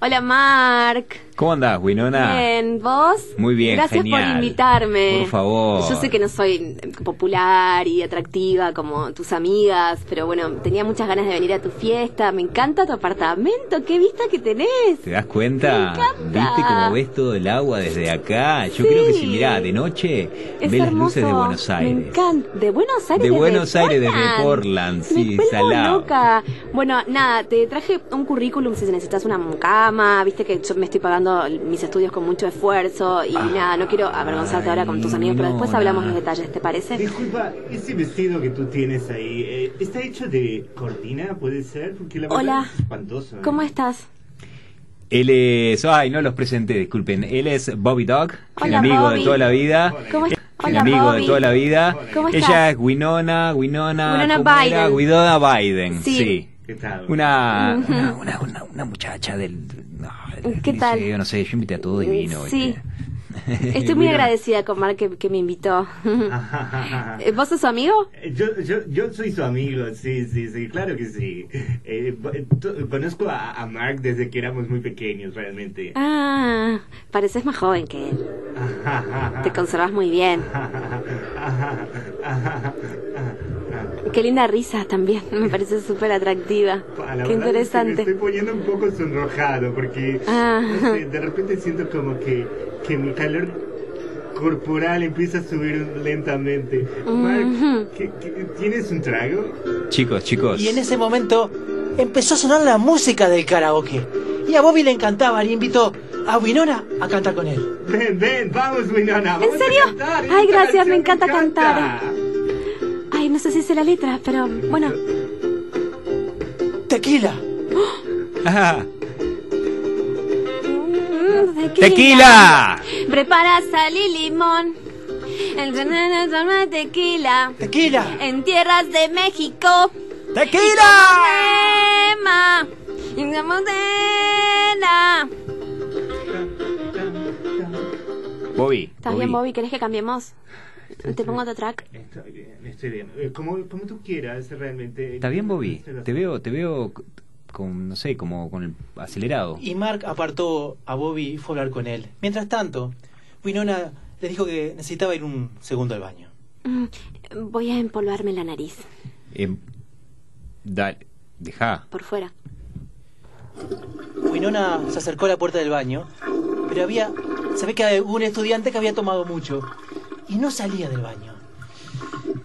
Hola, Mark. ¿Cómo andás, Winona? Bien, ¿vos? Muy bien, Gracias genial. por invitarme. Por favor. Yo sé que no soy eh, popular y atractiva como tus amigas, pero bueno, tenía muchas ganas de venir a tu fiesta. Me encanta tu apartamento, qué vista que tenés. ¿Te das cuenta? Me encanta. ¿Viste cómo ves todo el agua desde acá? Yo Sí. creo que si mirá de noche, Es las hermoso. luces de Buenos Me Aires. encanta. ¿De Buenos Aires? De desde Buenos Aires, desde Portland. Me sí, salado. loca. Bueno, nada, te traje un currículum si necesitas una cama. Viste que yo me estoy pagando mis estudios con mucho esfuerzo y nada, no quiero avergonzarte ahora con tus amigos, pero después hablamos los detalles, ¿te parece? Disculpa, ese vestido que tú tienes ahí, eh, ¿está hecho de cortina, puede ser? Porque la verdad Hola. es espantoso. ¿eh? ¿Cómo estás? Él es... Ay, no los presenté, disculpen. Él es Bobby Dog, un Hola, amigo Bobby. de toda la vida. ¿Cómo Un estás? Hola, amigo de toda la vida. ¿Cómo estás? Ella es Winona, Winona... Winona. Biden. Winona Biden, Sí. sí. ¿Qué tal? Una, Ujú. una, una, una, una muchacha del... no, ¿Qué del tal? liceo, no sé, yo invité a todo y vino. Sí. Estoy muy agradecida con Mark que, que me invitó. Eh, ¿Vos sos su amigo? Yo, yo, yo soy su amigo, sí, sí, sí, claro que sí. Eh, t- conozco a, a Mark desde que éramos muy pequeños, realmente. Ah, pareces más joven que él. Te conservas muy bien. Qué linda risa también. Me parece súper atractiva. Ah, Qué verdad es que me interesante. estoy poniendo un poco sonrojado porque Ah. no sé, de repente siento como que, que mi calor corporal empieza a subir lentamente. Mark. ¿qué- qué- ¿tienes un trago? Chicos, chicos. Y en ese momento empezó a sonar la música del karaoke. Y a Bobby le encantaba y invitó a Winona a cantar con él. Ven, ven, vamos, Winona. vamos a serio? cantar, Ay, gracias, canción me encanta cantar. Ay, no sé si sé la letra, pero bueno. Tequila. Ajá. Mm, ¡Tequila! Prepara sal y limón. El veneno toma tequila. Tequila. En tierras de México. ¡Tequila! Emma. Y una modena. Bobby. ¿Estás bien, Bobby? ¿Querés que cambiemos? Te pongo otro track. Estoy bien, estoy bien. Eh, Como, como tú quieras, realmente. ¿Está bien, Bobby? Estoy Te veo, te veo con, no sé, como con el acelerado. Y Mark apartó a Bobby y fue a hablar con él. Mientras tanto, Winona le dijo que necesitaba ir un segundo al baño. Mm, Voy a empolvarme la nariz. Eh, dale, deja. Por fuera. Winona se acercó a la puerta del baño, pero había. Se ve que había un estudiante que había tomado mucho y no salía del baño.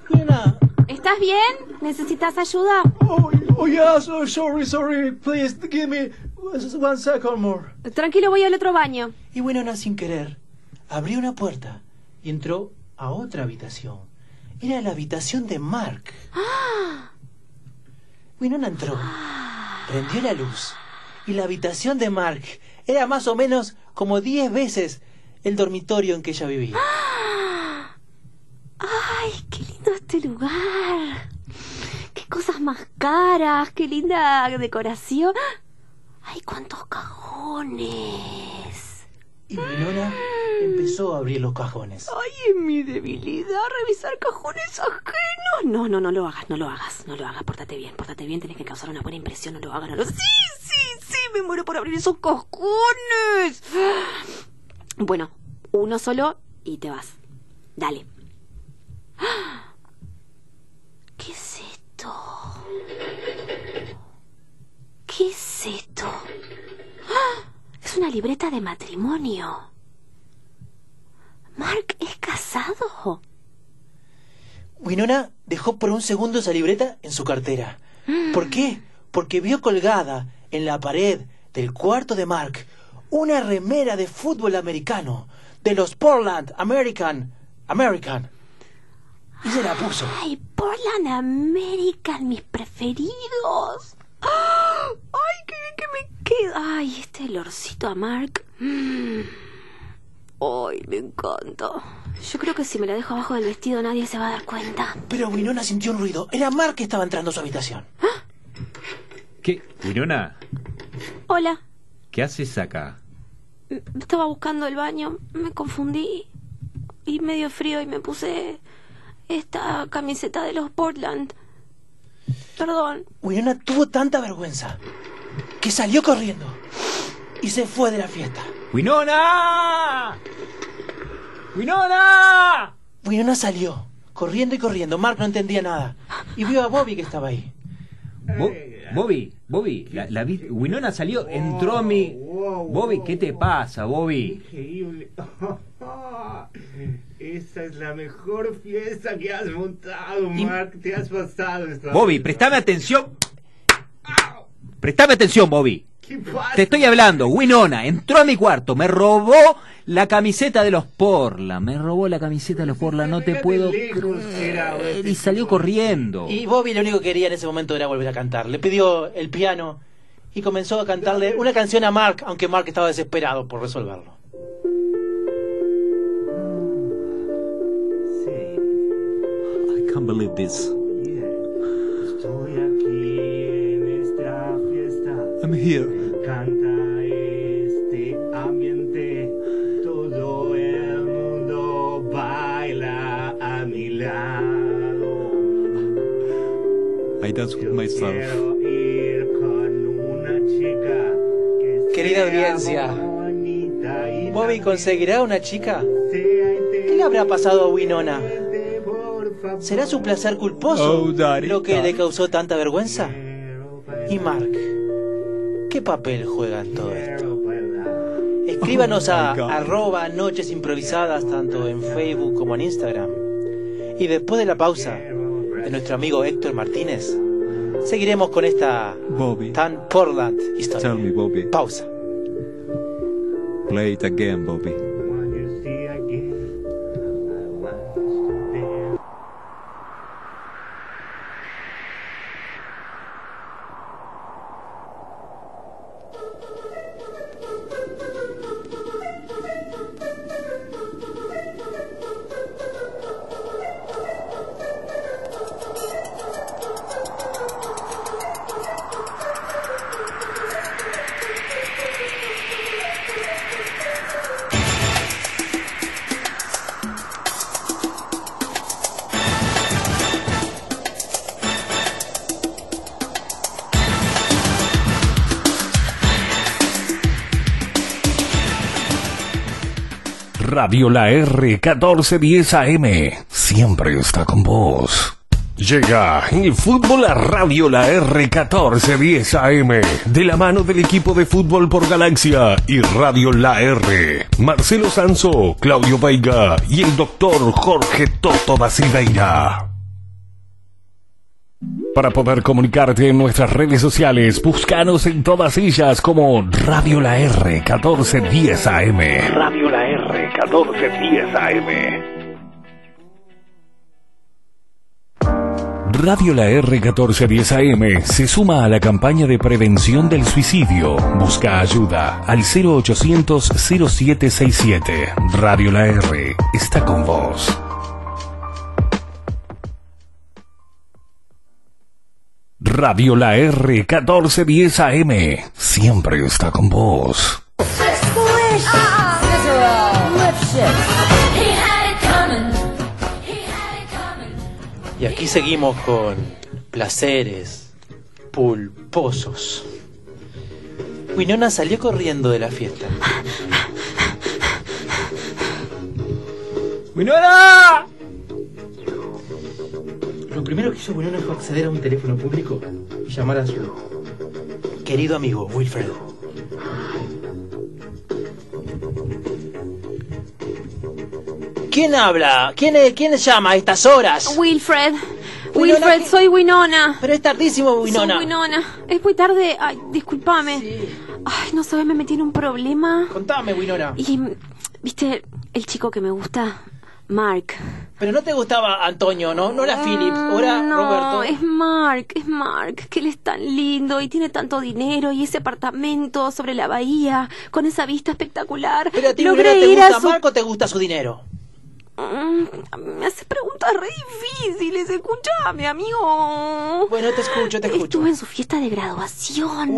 Winona. ¿Estás bien? ¿Necesitas ayuda? Oh, oh yes, oh, sorry, sorry, please give me one second more. Tranquilo, voy al otro baño. Y Winona, sin querer, abrió una puerta y entró a otra habitación. Era la habitación de Mark. Winona entró, prendió la luz y la habitación de Mark era más o menos como 10 veces el dormitorio en que ella vivía. ¡Ay, qué lindo este lugar! ¡Qué cosas más caras, qué linda decoración. Ay, cuántos cajones. Y Winona empezó a abrir los cajones. Ay, es mi debilidad revisar cajones ajenos. No, no, no lo hagas, no lo hagas, no lo hagas. Pórtate bien, pórtate bien, tenés que causar una buena impresión, no lo hagas, no lo... Sí, sí, sí, me muero por abrir esos cajones. Bueno, uno solo y te vas. Dale. ¿Qué es esto? ¿Qué es esto? ¡Ah! Es una libreta de matrimonio. ¿Mark es casado? Winona dejó por un segundo esa libreta en su cartera. ¿Por qué? Porque vio colgada en la pared del cuarto de Mark una remera de fútbol americano de los Portland American American. Y se la puso. Ay, Portland American, mis preferidos. ¡Ah! Ay, qué bien que me queda. Ay, este olorcito a Mark. Mm. Ay, me encanta. Yo creo que si me la dejo abajo del vestido nadie se va a dar cuenta. Pero Winona sintió un ruido. Era Mark que estaba entrando a su habitación. ¿Qué? Winona, Hola, ¿qué haces acá? m- estaba buscando el baño, me confundí y medio frío y me puse esta camiseta de los Portland. Perdón. Winona tuvo tanta vergüenza que salió corriendo y se fue de la fiesta. ¡Winona! ¡Winona! Winona salió, corriendo y corriendo. Mark no entendía nada. Y vio a Bobby que estaba ahí. Bo- Bobby, Bobby, la, la vi- Winona salió, entró a mi... Bobby, ¿qué te pasa, Bobby? Increíble. Esa es la mejor fiesta que has montado, Mark. Te has pasado esta Bobby, vez. prestame atención. Prestame atención, Bobby. ¿Qué pasa? Te estoy hablando, Winona entró a mi cuarto, me robó la camiseta de los Porla, me robó la camiseta de los Porla, no te puedo creer, este y salió corriendo. Y Bobby lo único que quería en ese momento era volver a cantar. Le pidió el piano y comenzó a cantarle una canción a Mark, aunque Mark estaba desesperado por resolverlo. Can't believe this. yeah. Estoy aquí en esta fiesta. I'm here. Este ambiente. Todo el mundo baila a mi lado. I dance with myself. Querida audiencia, ¿Bobby conseguirá una chica? ¿Qué le habrá pasado a Winona? ¿Será su placer culposo Oh, lo que le causó tanta vergüenza? ¿Y Mark? ¿Qué papel juega en todo esto? Escríbanos a arroba noches improvisadas tanto en Facebook como en Instagram. Y después de la pausa de nuestro amigo Héctor Martínez, seguiremos con esta Bobby, tan Portland historia. tell me, Bobby. Pausa. Play it again, Bobby. Radio La R 1410 AM siempre está con vos. Llega el fútbol a Radio La R 1410 AM de la mano del equipo de fútbol por Galaxia y Radio La R. Marcelo Sanso, Claudio Veiga y el doctor Jorge Toto da Silveira. Para poder comunicarte en nuestras redes sociales, búscanos en todas ellas como Radio La R 1410 AM. Radio La 1410 AM. Radio La R 1410 AM se suma a la campaña de prevención del suicidio. Busca ayuda al 0800 0767. Radio La R está con vos. Radio La R 1410 AM siempre está con vos. Y aquí seguimos con placeres pulposos. Winona salió corriendo de la fiesta. ¡Winona! Lo primero que hizo Winona fue acceder a un teléfono público y llamar a su querido amigo Wilfred. ¿Quién habla? ¿Quién, es- quién llama a estas horas? Wilfred. Winona, Wilfred, soy Winona. Pero es tardísimo, Winona. Soy Winona. Es muy tarde. Ay, discúlpame. Sí. Ay, no sabes, me metí en un problema. Contame, Winona. Y, viste, el chico que me gusta, Mark. Pero no te gustaba Antonio, ¿no? No era Philip, ahora Mm, no, Roberto. es Mark, es Mark, que él es tan lindo y tiene tanto dinero y ese apartamento sobre la bahía con esa vista espectacular. Pero a ti, Logré Winona, ¿te a gusta su- Marco o te gusta su dinero? Mm, Me hace preguntas re difíciles, escúchame, amigo. Bueno, te escucho, te escucho. Estuve en su fiesta de graduación.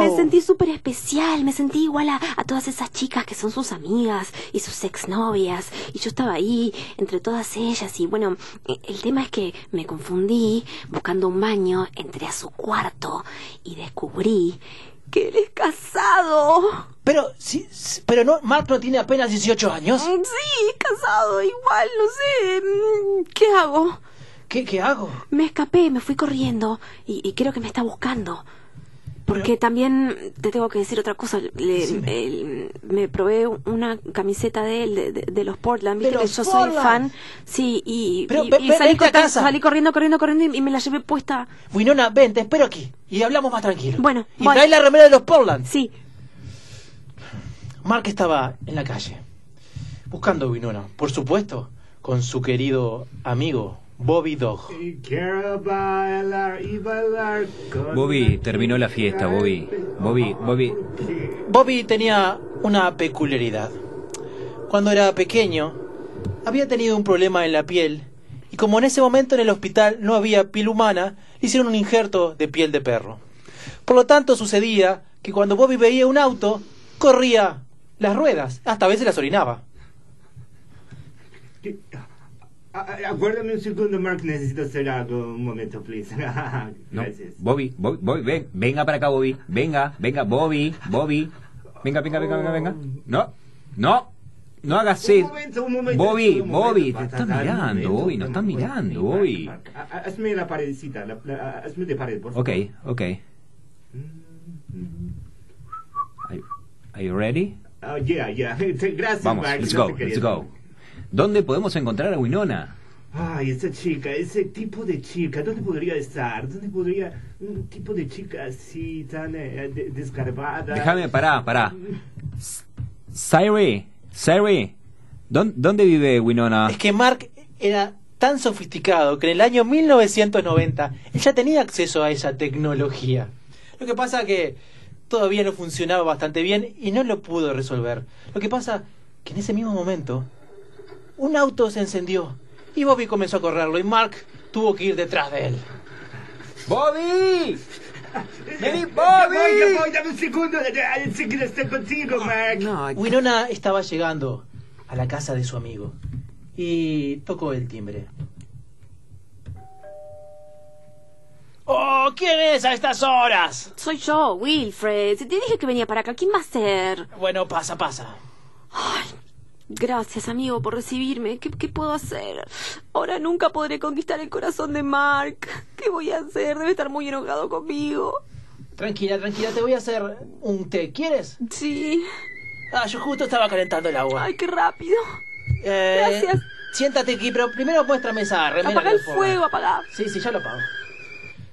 Me sentí súper especial. Me sentí igual a, a todas esas chicas que son sus amigas y sus exnovias. Y yo estaba ahí entre todas ellas. Y bueno, e- el tema es que me confundí buscando un baño. Entré a su cuarto y descubrí que él es casado. Pero, sí, pero no, Mark no tiene apenas 18 años. Mm, Sí, casado, igual, no sé. mm, ¿Qué hago? ¿Qué, qué hago? Me escapé, me fui corriendo y, y creo que me está buscando. Porque también te tengo que decir otra cosa. le- el- me probé una camiseta de él, de, de- de los Portland. ¿De Viste que yo Portland? soy fan. Sí, y, Pero y- ve- y ve- salí, corta- casa. salí corriendo, corriendo, corriendo y, y me la llevé puesta. Winona, ven, te espero aquí. Y hablamos más tranquilo. Bueno, Y voy. trae la remera de los Portland. Sí, Mark estaba en la calle, buscando a Winona, por supuesto, con su querido amigo, Bobby Dog. Bobby, terminó la fiesta, Bobby. Bobby, Bobby. Bobby tenía una peculiaridad. Cuando era pequeño, había tenido un problema en la piel y como en ese momento en el hospital no había piel humana, le hicieron un injerto de piel de perro. Por lo tanto, sucedía que cuando Bobby veía un auto, corría las ruedas, hasta a veces las orinaba. Ah, ah, Acuérdame un segundo, Mark, necesito hacer algo. Un momento, please. No, Gracias. Bobby, Bobby, Bobby, ven, venga para acá, Bobby. Venga, venga, Bobby, Bobby. Venga, venga, venga, venga, venga. No, no, no hagas Un eso. momento, un momento. Bobby, un momento, Bobby, te un mirando. Bobby, nos Mark, mirando, Bobby. Ah, Hazme la paredcita, la, la- hazme de pared, por favor. Ok, ok. Are, are you ready? Oh, yeah, yeah. Gracias, Vamos, Mark. let's no go, let's go. ¿Dónde podemos encontrar a Winona? Ay, esa chica, ese tipo de chica, ¿dónde podría estar? ¿Dónde podría un tipo de chica así, tan eh, de- desgarbada? Déjame, pará, pará. Siri, Siri, ¿dónde, dónde vive Winona? Es que Mark era tan sofisticado que en el año 1990 él ya tenía acceso a esa tecnología. Lo que pasa que todavía no funcionaba bastante bien y no lo pudo resolver. Lo que pasa que en ese mismo momento un auto se encendió y Bobby comenzó a correrlo y Mark tuvo que ir detrás de él. ¡Bobby! ¡Vení, Ya voy, ya Bobby! voy, dame un segundo, ya enseguida estoy contigo, Mark. No, Winona estaba llegando a la casa de su amigo y tocó el timbre. ¡Oh! ¿Quién es a estas horas? soy yo, Wilfred. Te dije que venía para acá, ¿quién va a ser? Bueno, pasa, pasa. Gracias, amigo, por recibirme. ¿Qué, qué puedo hacer? Ahora nunca podré conquistar el corazón de Mark. ¿Qué voy a hacer? Debe estar muy enojado conmigo. Tranquila, tranquila, te voy a hacer un té. ¿Quieres? Sí. Ah, yo justo estaba calentando el agua. Ay, qué rápido. Eh, gracias. Siéntate aquí, pero primero muéstrame esa remera. Apaga el fuego, apaga. Sí, sí, ya lo apago.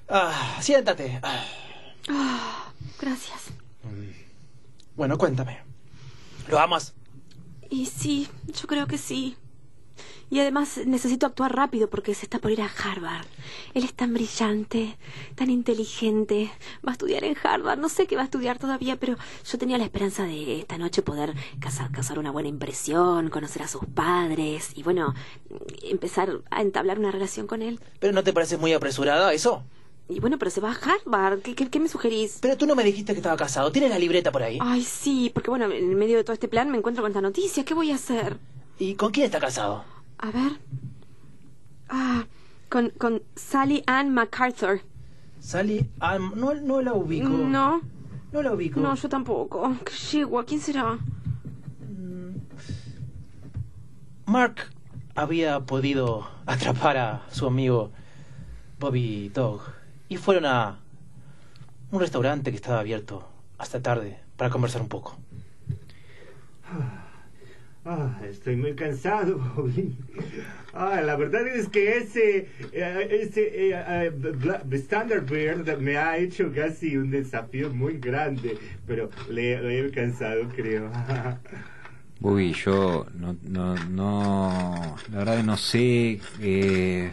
Ah, siéntate. Ah, Ah, gracias. bueno, cuéntame. ¿Lo amas? Y sí, yo creo que sí. Y además necesito actuar rápido porque se está por ir a Harvard. Él es tan brillante, tan inteligente. Va a estudiar en Harvard. No sé qué va a estudiar todavía, pero yo tenía la esperanza de esta noche poder casar una buena impresión, conocer a sus padres y bueno, empezar a entablar una relación con él. ¿Pero no te parece muy apresurada eso? Y bueno, pero se va a Harvard. ¿Qué, qué, qué me sugerís? Pero tú no me dijiste que estaba casado. ¿Tienes la libreta por ahí? Ay, sí, porque bueno, en medio de todo este plan me encuentro con esta noticia. ¿Qué voy a hacer? ¿Y con quién está casado? A ver. Ah, con, con Sally Ann MacArthur. Sally, ah, no, no la ubico. No, No la ubico. no, yo tampoco. ¿Qué yegua? ¿Quién será? Mark había podido atrapar a su amigo Bobby Dog y fueron a un restaurante que estaba abierto hasta tarde para conversar un poco. Ah, estoy muy cansado, Bobby. Ah, la verdad es que ese, eh, ese eh, eh, Standard Bird me ha hecho casi un desafío muy grande, pero le, le he cansado, creo. Uy, yo no, no, no, la verdad que no sé. Eh...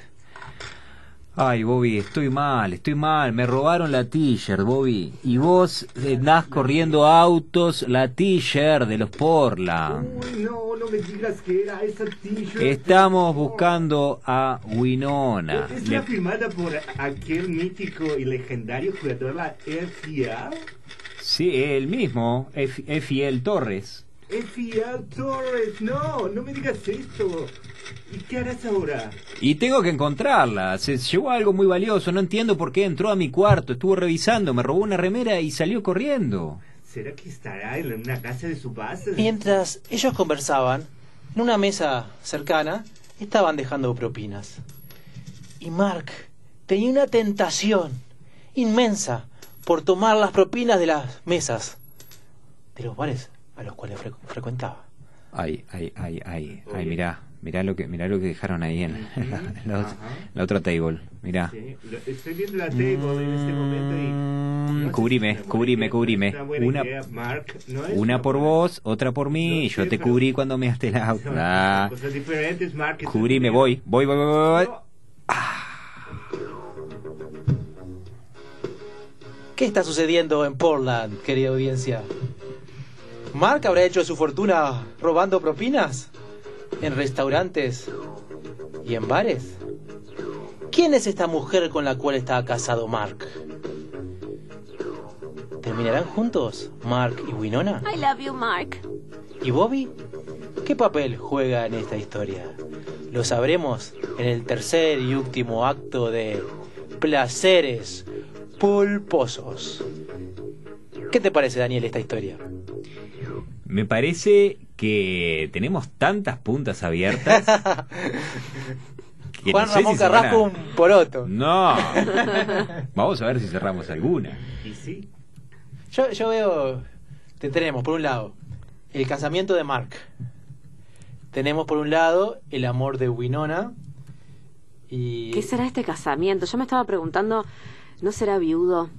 Ay, Bobby, estoy mal, estoy mal. Me robaron la t-shirt, Bobby. Y vos andás corriendo autos, la t-shirt de los Portland. Uy, no, no me digas que era esa t-shirt. Estamos buscando a Winona. ¿Es Le- la firmada por aquel mítico y legendario jugador, la FIA? Sí, el mismo, Ef- Efiel Torres. FIA Torres, no, no me digas esto. ¿Y qué harás ahora? Y tengo que encontrarla. Se llevó algo muy valioso. No entiendo por qué entró a mi cuarto. Estuvo revisando, me robó una remera y salió corriendo. ¿Será que estará en una casa de subastas? Mientras ellos conversaban, en una mesa cercana, estaban dejando propinas. Y Mark tenía una tentación inmensa por tomar las propinas de las mesas de los bares a los cuales fre- frecuentaba. Ay, ay, ay, ay, ay, mirá, mirá lo que, mirá lo que dejaron ahí en, en la, en la ot- Ajá. la otra table, mirá. Sí, lo- estoy viendo la table en este momento y... Mm, no cubrime, si cubrime, cubrime. Una, idea, Mark, no es una por buena- vos, otra por mí, No y yo te pero- cubrí cuando me daste la Son Ah, cosas diferentes, Mark. Cubrime, voy, voy, voy, voy, voy. No, ¿Qué está sucediendo en Portland, querida audiencia? ¿Mark habrá hecho su fortuna robando propinas? ¿En restaurantes? ¿Y en bares? ¿Quién es esta mujer con la cual está casado Mark? ¿Terminarán juntos, Mark y Winona? I love you, Mark. ¿Y Bobby? ¿Qué papel juega en esta historia? Lo sabremos en el tercer y último acto de Placeres Pulposos. ¿Qué te parece, Daniel, esta historia? Me parece que tenemos tantas puntas abiertas. que Juan no sé Ramón si se van a- Carrasco, un poroto. No. Vamos a ver si cerramos alguna. Y sí, Yo, yo veo, te tenemos por un lado el casamiento de Mark. Tenemos por un lado el amor de Winona. Y ¿Qué será este casamiento? Yo me estaba preguntando, ¿no será viudo?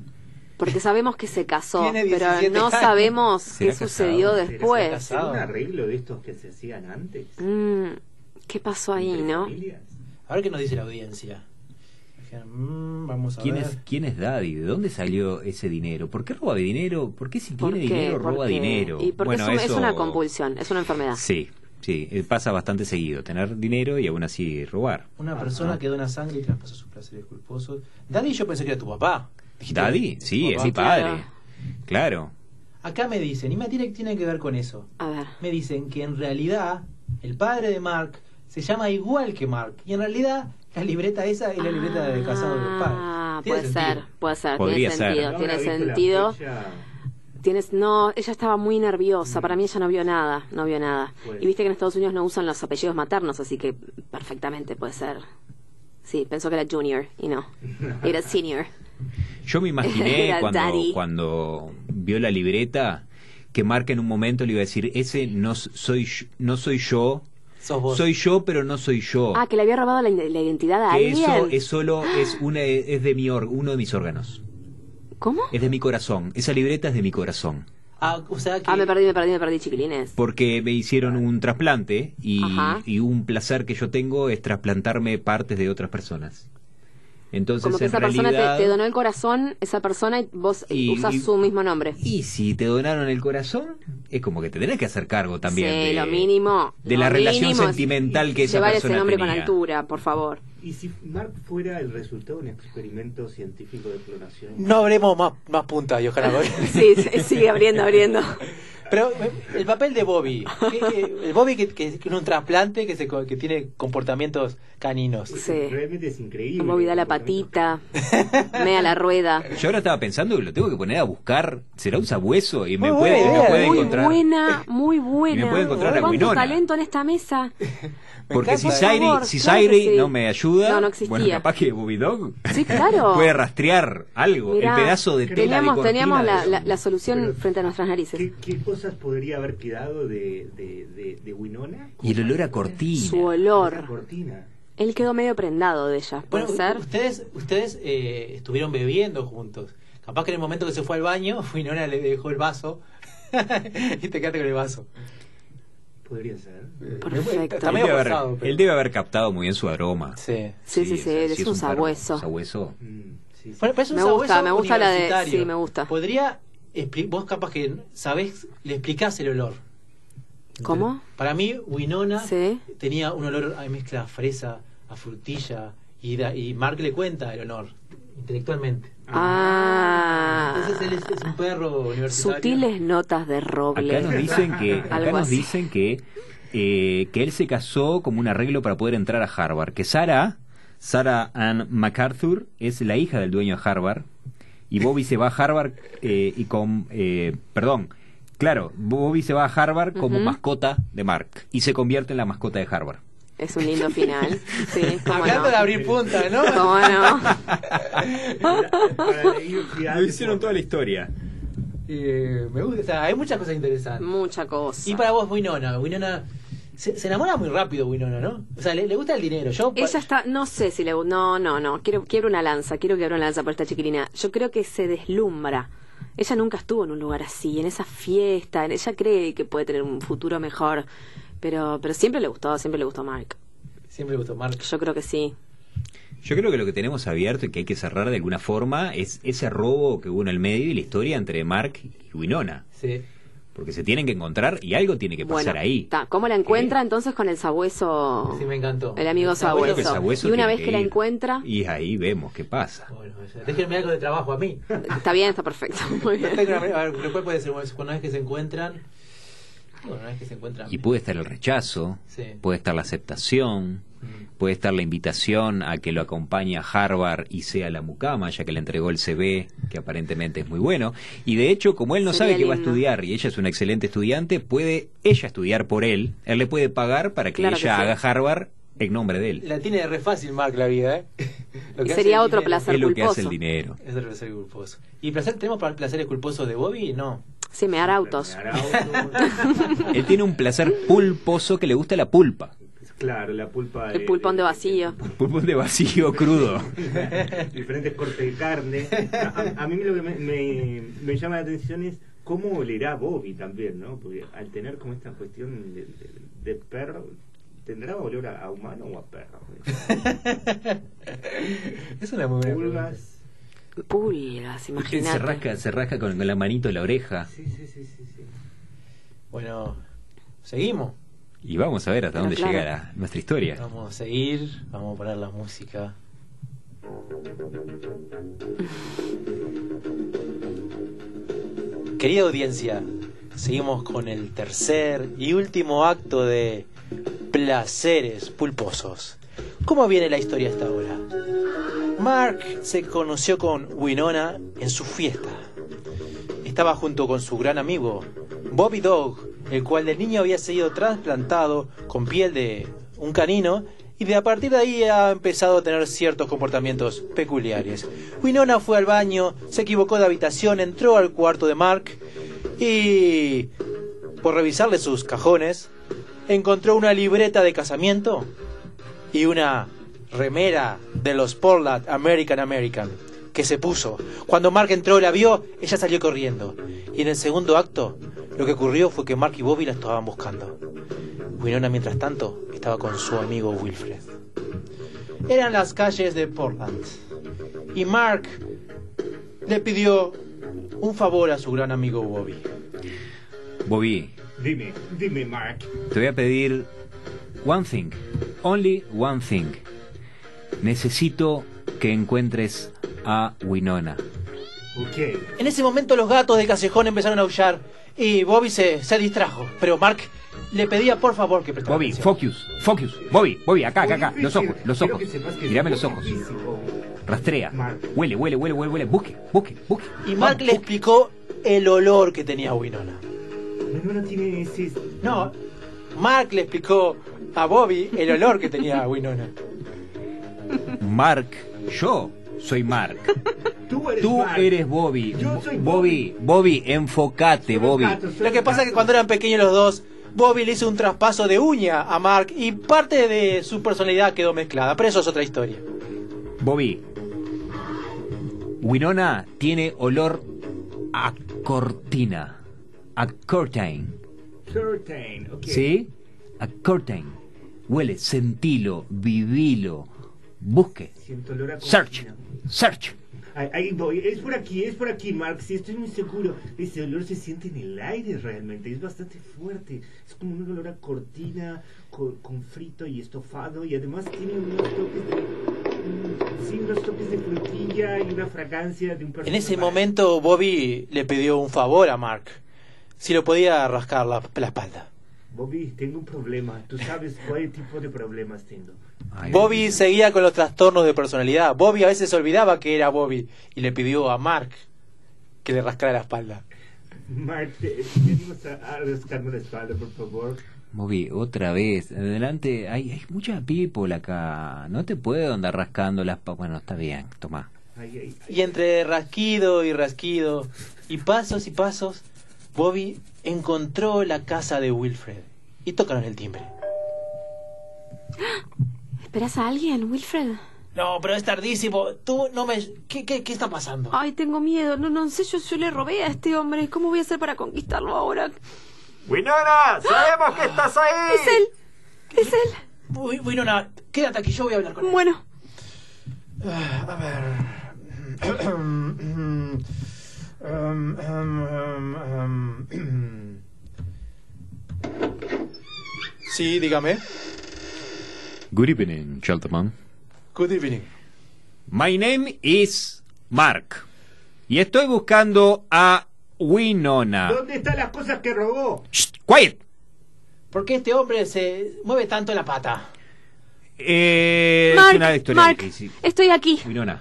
Porque sabemos que se casó, pero 17 no años. sabemos qué ¿Será sucedió después. ¿será un arreglo de estos que se hacían antes? Mm, ¿Qué pasó ahí, no? familias. A ver qué nos dice la audiencia. Mm, vamos a ¿Quién ver. es, ¿Quién es Daddy? ¿De dónde salió ese dinero? ¿Por qué roba dinero? ¿Por qué si ¿Por tiene qué? dinero ¿Por roba dinero? Y porque Bueno, es, un- es eso- una compulsión, es una enfermedad. Sí, sí, eh, pasa bastante seguido. Tener dinero y aún así robar. Una persona que dona sangre y traspasa sus placeres culposos. Daddy, yo pensé que era tu papá. ¿Daddy? Sí, es mi padre. Claro. Acá me dicen, y me tiene, tiene que ver con eso. A ver. Me dicen que en realidad el padre de Mark se llama igual que Mark. Y en realidad la libreta esa es la libreta de casado de los padres. Ah, puede sentido. ser, puede ser, Podría tiene sentido, ¿No tiene sentido. Tienes, no, ella estaba muy nerviosa, para mí ella no vio nada, no vio nada. Pues- Y viste que en Estados Unidos no usan los apellidos maternos, así que perfectamente puede ser. Sí, pensó que era junior y no, era senior. Yo me imaginé cuando, vio la libreta que Mark en un momento le iba a decir, ese no soy, yo- no soy yo, soy yo pero no soy yo. Ah, que le había robado la, la identidad a que alguien. eso es solo es una es de mi or- uno de mis órganos. ¿Cómo? Es de mi corazón. Esa libreta es de mi corazón. Ah, o sea que... Ah, me perdí, me perdí, me perdí, chiquilines. Porque me hicieron un trasplante y un placer que yo tengo es trasplantarme partes de otras personas. Entonces, Como que en esa persona te- realidad, te, donó el corazón, esa persona, y vos Y- usas y- su mismo nombre. Y si te donaron el corazón, es como que te tenés que hacer cargo también sí, de, lo mínimo. de lo la relación mínimo sentimental que esa llevar persona ese nombre tenía. con altura, por favor. ¿Y si Mark fuera el resultado de un experimento científico de clonación? No habremos más, más puntas, Johanna. Sí, sigue abriendo, abriendo. Pero eh, el papel de Bobby, ¿qué- qué- el Bobby que, que, es un trasplante que, se, co- que tiene comportamientos caninos. Sí. Realmente es increíble. Moví da la patita, mea la rueda. Yo ahora estaba pensando que lo tengo que poner a buscar. ¿Será un sabueso? Y me Muy puede, buena me puede Muy encontrar. buena, muy buena. Me puede encontrar a ¿Cuánto Winona. talento en esta mesa? Me Porque encanta. si favor, si claro sí. no me ayuda, No, no existía. bueno, capaz que Bobby Dog Sí, claro. puede rastrear algo, Mirá, el pedazo de tela de Teníamos, cortina teníamos de- la, la- la solución Pero- frente a nuestras narices. ¿Qué, qué cosas podría haber quedado de, de, de, de Winona? Y el olor a cortina. Su olor. cortina. Él quedó medio prendado de ella, ¿puede Bueno, ser? ustedes, ustedes eh, estuvieron bebiendo juntos. Capaz que en el momento que se fue al baño, Winona le dejó el vaso y te quedaste con el vaso. Podría ser. Perfecto. Está Él medio debe, haber, forzado, pero- él debe haber captado muy bien su aroma. Sí. Sí, sí, sí, si es un sabueso. sabueso. Mm, sí, sí. Bueno, pero es un Me gusta, me gusta la de- sí, me gusta. Podría, vos capaz que sabés, le explicás el olor. ¿Cómo? Para mí, Winona Sí. tenía un olor a mezcla a fresa, a frutilla, y, da- y Mark le cuenta el olor, intelectualmente. Ah. Entonces él es, es un perro universitario. Sutiles notas de roble. Acá nos dicen que, acá nos dicen que, eh, que él se casó como un arreglo para poder entrar a Harvard. Que Sara, Sarah Ann MacArthur, es la hija del dueño de Harvard. Y Bobby se va a Harvard eh, y con, eh, perdón, claro, Bobby se va a Harvard como mascota de Mark y se convierte en la mascota de Harvard. Es un lindo final. Sí, Hablando no. de abrir punta, ¿no? ¿Cómo no? Para leer fiar- la historia. Eh, me gusta, o sea, hay muchas cosas interesantes. Mucha cosa. Y para vos, Winona, Winona se, se enamora muy rápido, Winona, ¿no? O sea, le, le gusta el dinero. Yo, Ella está, no sé si le no, no, no, quiero, quiero una lanza, quiero que abra una lanza por esta chiquilina. Yo creo que se deslumbra. Ella nunca estuvo en un lugar así, en esa fiesta, ella cree que puede tener un futuro mejor, pero, pero siempre le gustó, siempre le gustó Mark. siempre me gustó Mark. Yo creo que sí. Yo creo que lo que tenemos abierto y que hay que cerrar de alguna forma es ese robo que hubo en el medio y la historia entre Mark y Winona. Sí. Porque se tienen que encontrar y algo tiene que pasar bueno, ahí. ta, ¿cómo la encuentra entonces con el sabueso? Sí, me encantó. El amigo El sabueso el sabueso y una vez que, la encuentra, Y ahí vemos qué pasa. Bueno, déjenme algo de trabajo a mí. está bien, está perfecto. Muy bien. A ver, lo cual puede ser una vez que se encuentran. Bueno, una vez que se encuentran. Y puede estar el rechazo, Sí. puede estar la aceptación. Puede estar la invitación a que lo acompañe a Harvard y sea la mucama, ya que le entregó el CV, que aparentemente es muy bueno. Y de hecho, como él no Sería sabe que va a estudiar y ella es una excelente estudiante, puede ella estudiar por él, él le puede pagar para que Claro que ella sí. haga Harvard en nombre de él. La tiene re fácil Mark la vida, ¿eh? Lo Y que sería otro dinero. placer Es lo que culposo. hace el dinero. Es el placer culposo. ¿Y placer, tenemos para placeres culposos de Bobby? No. Sí, me hará autos. Él tiene un placer pulposo que le gusta la pulpa. Claro, la pulpa. El pulpón de vacío. Pulpón de vacío crudo. diferentes cortes de carne. A, a- mí lo que me, me- me llama la atención es cómo olerá Bobby también, ¿no? Porque al tener como esta cuestión de, de- de perro, ¿tendrá olor a, a humano o a perro? Es una muy buena. Pulgas. Pulgas, Se imagínate. rasca, se rasca con, con la manito en la oreja. Sí, sí, sí, sí. sí. Bueno, seguimos. Y vamos a ver hasta Pero dónde claro. llegará nuestra historia. Vamos a seguir. Vamos a poner la música. Querida audiencia, seguimos con el tercer y último acto de Placeres Pulposos. ¿Cómo viene la historia hasta ahora? Mark se conoció con Winona en su fiesta. Estaba junto con su gran amigo, Bobby Dog, el cual de niño había sido trasplantado con piel de un canino y de a partir de ahí ha empezado a tener ciertos comportamientos peculiares. Winona fue al baño, se equivocó de habitación, entró al cuarto de Mark y, por revisarle sus cajones, encontró una libreta de casamiento y una remera de los Portland American American que se puso. Cuando Mark entró y la vio, ella salió corriendo. Y en el segundo acto, lo que ocurrió fue que Mark y Bobby la estaban buscando. Winona, mientras tanto, estaba con su amigo Wilfred. Eran las calles de Portland. Y Mark le pidió un favor a su gran amigo Bobby. Bobby, Dime, dime, Mark. te voy a pedir one thing, only one thing. necesito que encuentres a Winona. Ok. En ese momento los gatos del callejón empezaron a aullar y Bobby se, se distrajo. Pero Mark le pedía por favor que prestara Bobby, atención. focus, focus. Bobby, Bobby, acá, acá, acá. Los ojos, los ojos. Mírame los ojos. Rastrea. Mark. Huele, huele, huele, huele, huele. Busque, busque, busque. Y Mark Vamos, le explicó el olor que tenía Winona. Winona tiene ese... No, Mark le explicó a Bobby el olor que tenía Winona. Mark, yo soy Mark. Tú eres Tú Mark. eres Bobby. Yo soy Bobby, Bobby, enfocate, Bobby. gatos, soy Lo que pasa es que cuando eran pequeños los dos, Bobby le hizo un traspaso de uña a Mark y parte de su personalidad quedó mezclada. Pero eso es otra historia. Bobby. Winona tiene olor a cortina. A curtain. Curtain, ok. ¿Sí? A curtain. Huele, sentilo, vivilo. Busque. Siento olor a Search. Search. Ahí, ahí voy. Es por aquí, es por aquí, Mark. Sí, estoy muy seguro. Ese olor se siente en el aire realmente. Es bastante fuerte. Es como un olor a cortina con, con frito y estofado. Y además tiene unos toques de. mm, Sí, unos toques de frutilla y una fragancia de un En ese momento Bobby le pidió un favor a Mark. Si lo podía rascar la, la espalda. Bobby, tengo un problema. Tú sabes cuál tipo de problemas tengo. Ay, Bobby seguía con los trastornos de personalidad. Bobby a veces se olvidaba que era Bobby y le pidió a Mark que le rascara la espalda. Mark, venimos a, a rascarme la espalda, por favor. Bobby, otra vez. Adelante. Hay, hay mucha people acá. No te puedo andar rascando las Bueno, está bien. Toma. Y entre rasquido y rasquido y pasos y pasos, Bobby encontró la casa de Wilfred y tocaron el timbre. ¿Esperas a alguien, Wilfred? No, pero es tardísimo. Tú no me... ¿Qué, qué, qué está pasando? Ay, tengo miedo. No, no sé, yo, yo le robé a este hombre. ¿Cómo voy a hacer para conquistarlo ahora? Winona, sabemos que estás ahí. Es él. Es él. Uy, Winona, quédate aquí, yo voy a hablar con él. Bueno, Ah, A ver. Um, um, um, um. Sí, dígame. Good evening, gentlemen. Good evening. My name is Mark. Y estoy buscando a Winona. ¿Dónde están las cosas que robó? Shh, quiet. ¿Por qué este hombre se mueve tanto la pata? Eh, Mark, es una historia Mark, difícil. estoy aquí. Winona,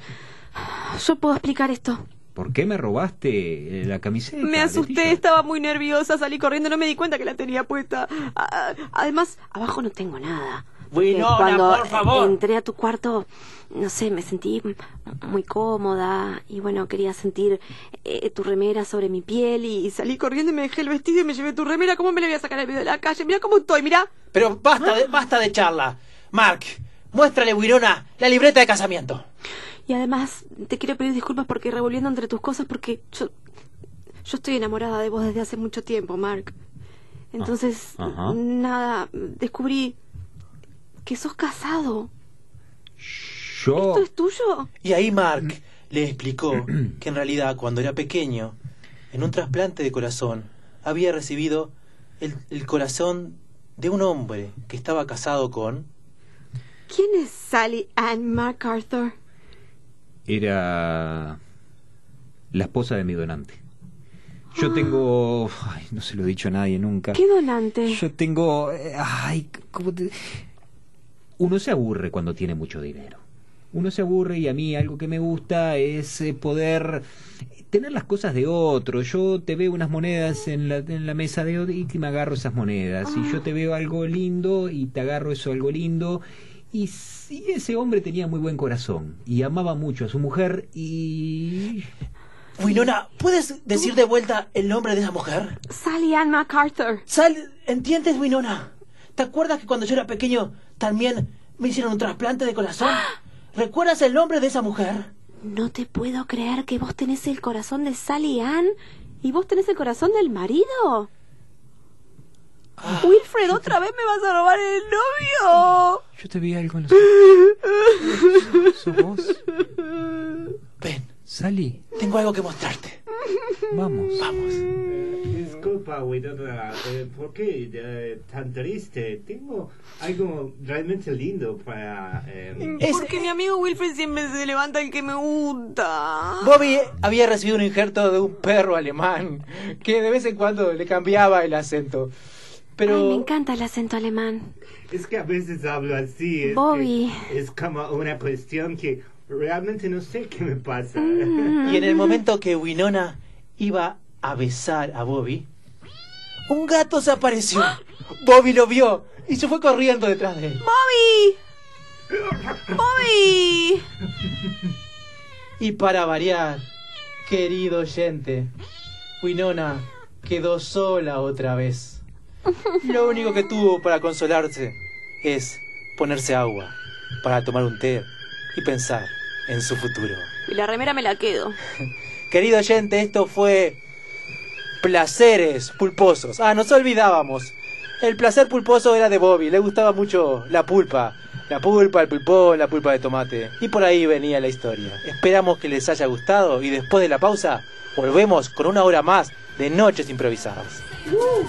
Yo puedo explicar esto. ¿Por qué me robaste eh, la camiseta? Me asusté, estaba muy nerviosa, salí corriendo, no me di cuenta que la tenía puesta. Además, abajo no tengo nada. Winona, Cuando por favor. entré a tu cuarto, no sé, me sentí muy cómoda y bueno, quería sentir eh, tu remera sobre mi piel y salí corriendo y me dejé el vestido y me llevé tu remera. ¿Cómo me la voy a sacar al medio de la calle? Mira cómo estoy, mira. Pero basta de, basta de charla. Mark, muéstrale, Winona, la libreta de casamiento. Y además, te quiero pedir disculpas porque revolviendo entre tus cosas porque yo yo estoy enamorada de vos desde hace mucho tiempo, Mark. Entonces, ajá. nada, descubrí que sos casado. Yo. ¿Esto es tuyo? Y ahí Mark le explicó que en realidad cuando era pequeño, en un trasplante de corazón, había recibido el, el corazón de un hombre que estaba casado con... ¿Quién es Sally Ann MacArthur? Era la esposa de mi donante. Yo tengo... Ay, no se lo he dicho a nadie nunca. ¿Qué donante? Yo tengo... eh, Ay, ¿cómo te- Uno se aburre cuando tiene mucho dinero. Uno se aburre y a mí algo que me gusta es eh, poder tener las cosas de otro. Yo te veo unas monedas en la, en la mesa de otro y me agarro esas monedas. Y yo te veo algo lindo y te agarro eso algo lindo. Y sí, ese hombre tenía muy buen corazón y amaba mucho a su mujer y... Winona, ¿puedes decir de vuelta el nombre de esa mujer? Sally Ann MacArthur. Sal, ¿entiendes, Winona? ¿Te acuerdas que cuando yo era pequeño también me hicieron un trasplante de corazón? ¿Recuerdas el nombre de esa mujer? No te puedo creer que vos tenés el corazón de Sally Ann y vos tenés el corazón del marido. Wilfred, otra vez me vas a robar el novio. Yo te vi algo en los ojos. ¿Sos vos? Ven, Sally, tengo algo que mostrarte. vamos. Vamos. Disculpa, Winona, eh, ¿por qué eh, tan triste? Tengo algo realmente lindo para... eh, Es- Porque mi amigo Wilfred siempre se levanta el que me gusta. Bobby había recibido un injerto de un perro alemán que de vez en cuando le cambiaba el acento. Pero Ay, me encanta el acento alemán. Es que a veces hablo así. Es Bobby. que Es como una cuestión que realmente no sé qué me pasa. Y en el momento que Winona iba a besar a Bobby, un gato se apareció. Bobby lo vio y se fue corriendo detrás de él. ¡Bobby! ¡Bobby! Y para variar, querido oyente, Winona quedó sola otra vez. Lo único que tuvo para consolarse es ponerse agua para tomar un té y pensar en su futuro. Y la remera me la quedo. Querido oyente, esto fue Placeres Pulposos. Ah, nos olvidábamos. El placer pulposo era de Bobby, le gustaba mucho la pulpa. La pulpa, el pulpón, la pulpa de tomate. Y por ahí venía la historia. Esperamos que les haya gustado y después de la pausa volvemos con una hora más de Noches Improvisadas. Woo!